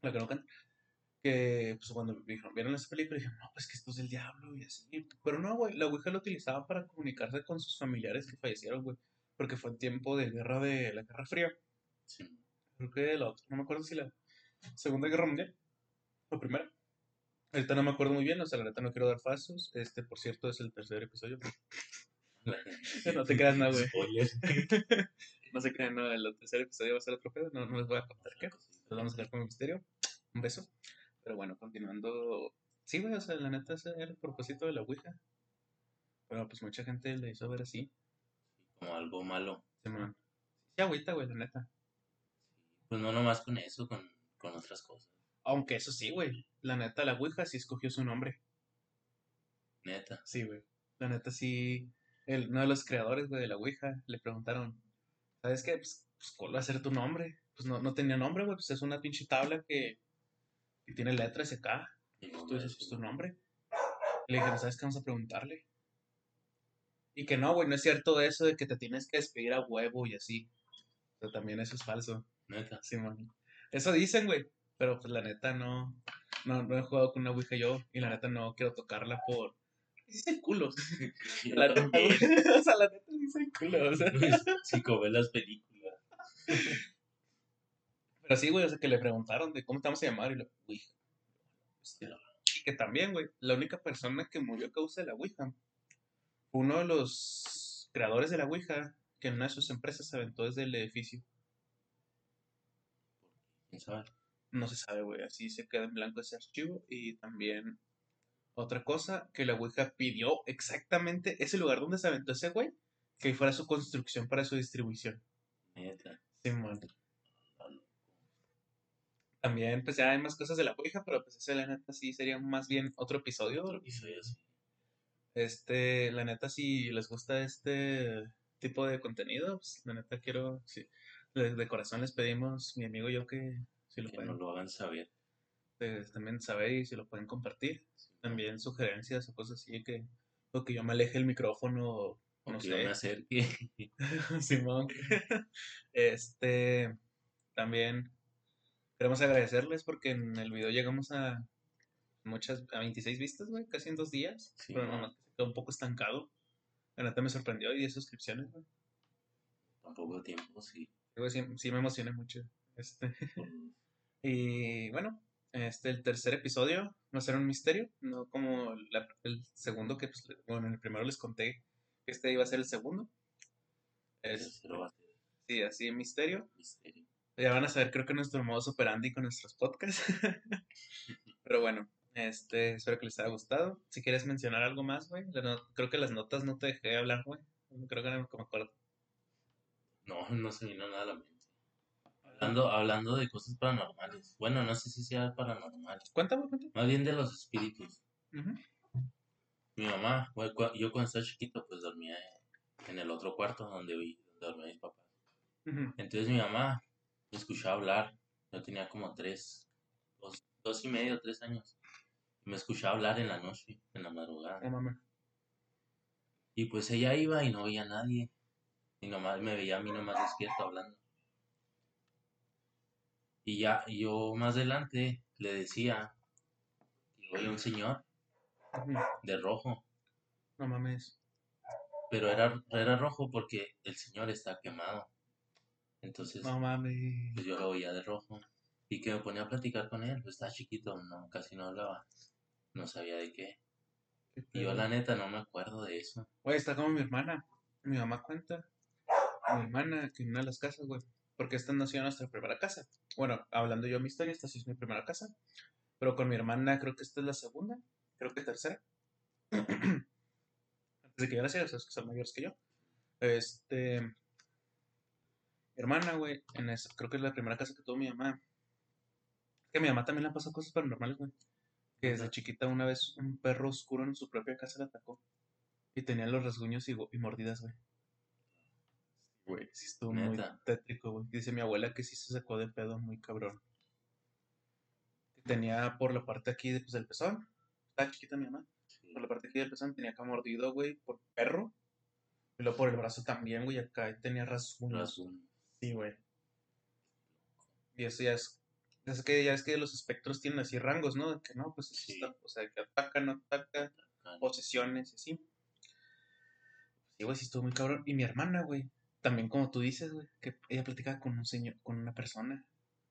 La que no canta. Que, pues cuando dijeron, vieron esa película, dijeron, no, pues que esto es del diablo y así. Pero no, güey, la Ouija lo utilizaban para comunicarse con sus familiares que fallecieron, güey. Porque fue en tiempo de guerra de la Guerra Fría. Sí. Creo que la otra, no me acuerdo si la Segunda Guerra Mundial o Primera. Ahorita no me acuerdo muy bien, o sea, la neta no quiero dar falsos. Este, por cierto, es el tercer episodio. No te creas, no, güey. Spoiler. No se crean, no, el tercer episodio va a ser otro pedo. No, no les voy a contar qué. Los vamos a dejar con el misterio. Un beso. Pero bueno, continuando. Sí, güey, o sea, la neta ese era el propósito de la Ouija. Pero pues mucha gente le hizo ver así. Como algo malo. Sí, agüita, güey, la neta. Pues no nomás con eso, con, con otras cosas. Aunque eso sí, güey. La neta, la Ouija sí escogió su nombre. Neta. Sí, güey. La neta sí. El, uno de los creadores, güey, de la Ouija le preguntaron, ¿sabes qué? Pues, pues, ¿cuál va a ser tu nombre? Pues no, no tenía nombre, güey. Pues es una pinche tabla que, que tiene letras y acá. Pues tú dices, pues tu nombre. Y le dijeron, ¿sabes qué? Vamos a preguntarle. Y que no, güey, no es cierto eso de que te tienes que despedir a huevo y así. O sea, también eso es falso. Neta. Simón. Eso dicen, güey. Pero pues la neta no, no, no he jugado con una Ouija yo. Y la neta no quiero tocarla por. Dicen culos. La neta, güey. O sea, la neta dicen culos. O sea. Sí, como las películas. Pero sí, güey, o sea, que le preguntaron de cómo te vamos a llamar y lo, Ouija. Hostia, Y que también, güey, la única persona que murió a causa de la Ouija fue uno de los creadores de la Ouija que en una de sus empresas se aventó desde el edificio. ¿Quién sabe? No se sabe, güey, así se queda en blanco ese archivo. Y también otra cosa, que la Ouija pidió exactamente ese lugar donde se aventó ese güey, que fuera su construcción para su distribución. Neta. Simón. También, pues ya hay más cosas de la Ouija, pero pues ese, la neta, sí sería más bien otro episodio. Otro episodio así. Este, la neta, si les gusta este tipo de contenido, pues la neta quiero, sí, de, corazón les pedimos, mi amigo y yo, que si lo Que pueden nos lo hagan saber. pues, también saber y si lo pueden compartir. También sugerencias o cosas así que, o que yo me aleje el micrófono, o no que yo me sé. acerque. Simón. Este, también queremos agradecerles porque en el video llegamos a muchas, a 26 vistas, güey, casi en dos días. Sí, pero ¿no? quedó un poco estancado. La neta me sorprendió y 10 suscripciones, güey. Tampoco tiempo, sí. Sí, sí me emocioné mucho. Este, y bueno, este, el tercer episodio va a ser un misterio, no como la- el segundo que, pues, bueno, en el primero les conté que este iba a ser el segundo. Es, sí, así misterio. misterio. Ya van a saber, creo que nuestro modus operandi con nuestros podcasts. Pero bueno, este, espero que les haya gustado. Si quieres mencionar algo más, güey. no- Creo que las notas no te dejé hablar, güey. Creo que no me acuerdo. No, no se vino nada a la mente. Hablando, hablando de cosas paranormales. Bueno, no sé si sea paranormal. Cuéntame, cuéntame. Más bien de los espíritus. Mi mamá, yo cuando estaba chiquito, pues dormía en el otro cuarto donde, vi- donde dormían mis papás. Entonces mi mamá me escuchaba hablar. Yo tenía como tres, dos, dos y medio, tres años. Me escuchaba hablar en la noche, en la madrugada. Y pues ella iba y no veía a nadie. Y nomás me veía a mí nomás despierto hablando. Y ya, yo más adelante le decía oye un señor de rojo. No mames. Pero era, era rojo porque el señor está quemado. Entonces, No mames. pues yo lo veía de rojo. Y que me ponía a platicar con él. Pues estaba chiquito, no, casi no hablaba. No sabía de qué. Qué Y yo la neta no me acuerdo de eso. Güey, está como mi hermana. Mi mamá cuenta. Mi hermana, que en una de las casas, güey. Porque esta no ha sido nuestra primera casa. Bueno, hablando yo de mi historia, esta sí es mi primera casa. Pero con mi hermana creo que esta es la segunda. Creo que tercera. Antes de que yo naciera, esos que son mayores que yo. Este. Mi hermana, güey, en esa, creo que es la primera casa que tuvo mi mamá. Que a mi mamá también le pasó cosas paranormales, güey. Que desde Ajá. chiquita una vez un perro oscuro en su propia casa la atacó. Y tenía los rasguños y, y mordidas, güey. Güey, sí estuvo muy tétrico, güey. Dice mi abuela que sí se sacó de pedo muy cabrón. Que tenía por la parte aquí pues, del pezón. Estaba chiquita mi mamá. Sí. Por la parte aquí del pezón tenía acá mordido, güey, por perro. Y luego por el brazo también, güey. Acá tenía rasguños. Razón. Sí, güey. Y eso ya es. Es que ya es que los espectros tienen así rangos, ¿no? De que no, pues Sí. está. O sea, que ataca, no ataca, posesiones y así. Sí, güey, sí estuvo muy cabrón. Y mi hermana, güey, también como tú dices, güey, que ella platicaba con un señor, con una persona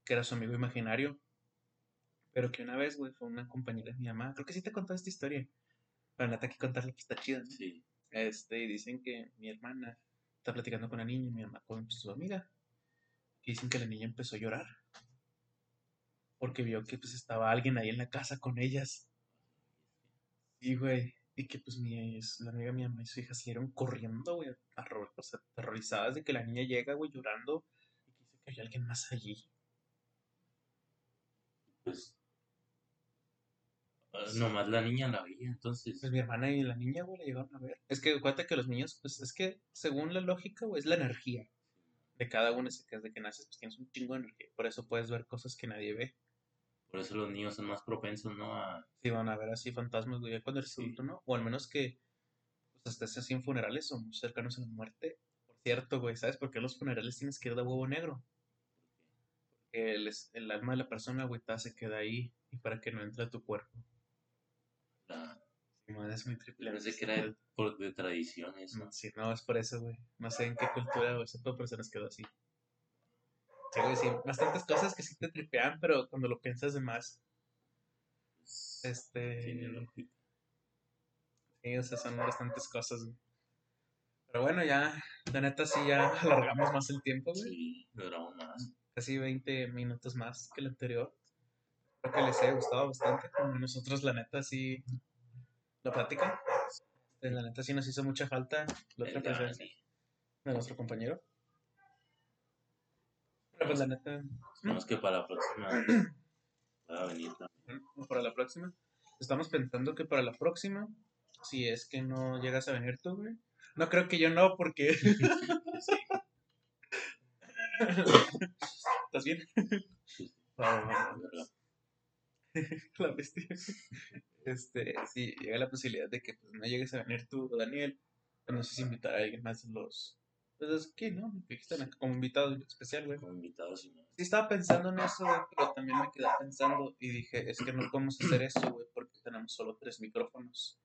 que era su amigo imaginario. Pero que una vez, güey, fue una compañera de mi mamá. Creo que sí te contó esta historia. Pero neta, que contarla que está chida, ¿no? Sí. Este, y dicen que mi hermana está platicando con la niña y mi mamá con su amiga. Y dicen que la niña empezó a llorar. Porque vio que pues estaba alguien ahí en la casa con ellas. Y güey, y que pues mi, es- la amiga de mi mamá y su hija salieron corriendo, güey, o sea, aterrorizadas de que la niña llega, güey, llorando. Y que dice que hay alguien más allí. Pues. ah, nomás la niña la veía, entonces. Pues mi hermana y la niña, güey, la llegaron a ver. Es que acuérdate que los niños, pues es que según la lógica, güey, es la energía de cada uno. Es que desde que naces, pues tienes un chingo de energía. Por eso puedes ver cosas que nadie ve. Por eso los niños son más propensos, ¿no? A. Si van a ver así fantasmas, güey, cuando eres Sí. adulto, ¿no? O al menos que pues, estés así en funerales o muy cercanos a la muerte. Por cierto, güey, ¿sabes por qué los funerales tienes que ir de huevo negro? Porque el, el alma de la persona, güey, se queda ahí y para que no entre a tu cuerpo. la- Sí, man, es muy triple. pensé que era de, por, de tradiciones, ¿no? Sí, no, es por eso, güey. No sé en qué cultura o ese tipo de personas quedó así. Sí, güey, sí, bastantes cosas que sí te tripean, pero cuando lo piensas de más, este... Sí, o sea, son bastantes cosas, güey. Pero bueno, ya, la neta sí ya alargamos más el tiempo, güey. Sí, duramos más. Casi 20 minutos más que el anterior. Espero que les haya gustado bastante. Como nosotros, la neta, sí. La plática. eh, La neta sí nos hizo mucha falta la otra presencia. De nuestro compañero. Pero pues la neta, Esperemos que para la próxima pueda venir también. para la próxima, estamos pensando que para la próxima, si es que no llegas a venir tú, güey. No creo que yo no, porque. ¿Estás bien? Ah, la bestia. Este, si llega la posibilidad de que pues, no llegues a venir tú, Daniel, no sé si invitar a alguien más de los. Pues es que, ¿no? Que están acá como invitado especial, güey. Como invitados y no. Sí estaba pensando en eso, güey, pero también me quedé pensando y dije, es que no podemos hacer eso, güey, porque tenemos solo tres micrófonos.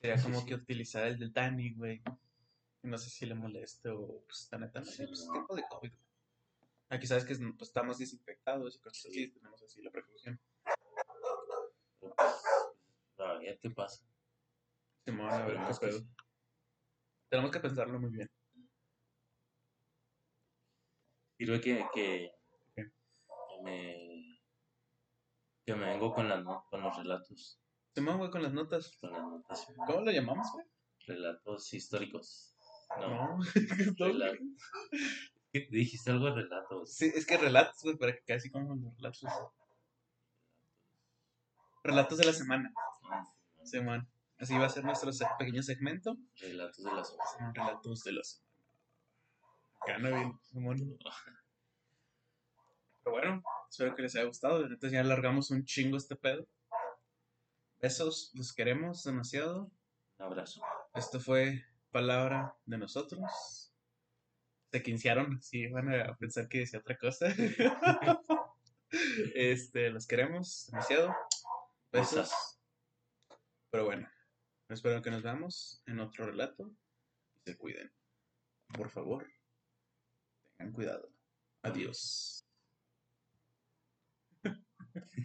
Sería Sí, como sí. que utilizar el del Dani, güey. No sé si le moleste o, pues, la neta, no sé, Sí, pues, tiempo de COVID, güey. Aquí sabes que pues, estamos desinfectados y cosas así, tenemos así la precaución. Pero, pues, a ver qué pasa. Simón, a ver qué pedo. sí. Tenemos que pensarlo muy bien. Sirve que, que, que me que me vengo con las no- con los relatos, Simón, güey, con las notas. con las notas, ¿Cómo lo llamamos, güey? relatos históricos. No, No. Relato. ¿Qué? dijiste algo de relatos. Sí, es que relatos, güey, para que casi como los relatos. Relatos de la semana. Ah, Simón. Así va a ser nuestro pequeño segmento. Relatos de las Son relatos de la semana. No bien, Simón. Pero bueno, espero que les haya gustado. Entonces ya alargamos un chingo este pedo. Besos, los queremos demasiado. Un abrazo. Esto fue palabra de nosotros. Se quincearon, sí, van a pensar que decía otra cosa. este, los queremos demasiado. Besos. Besas. Pero bueno, espero que nos veamos en otro relato y se cuiden. Por favor, tengan cuidado. Adiós.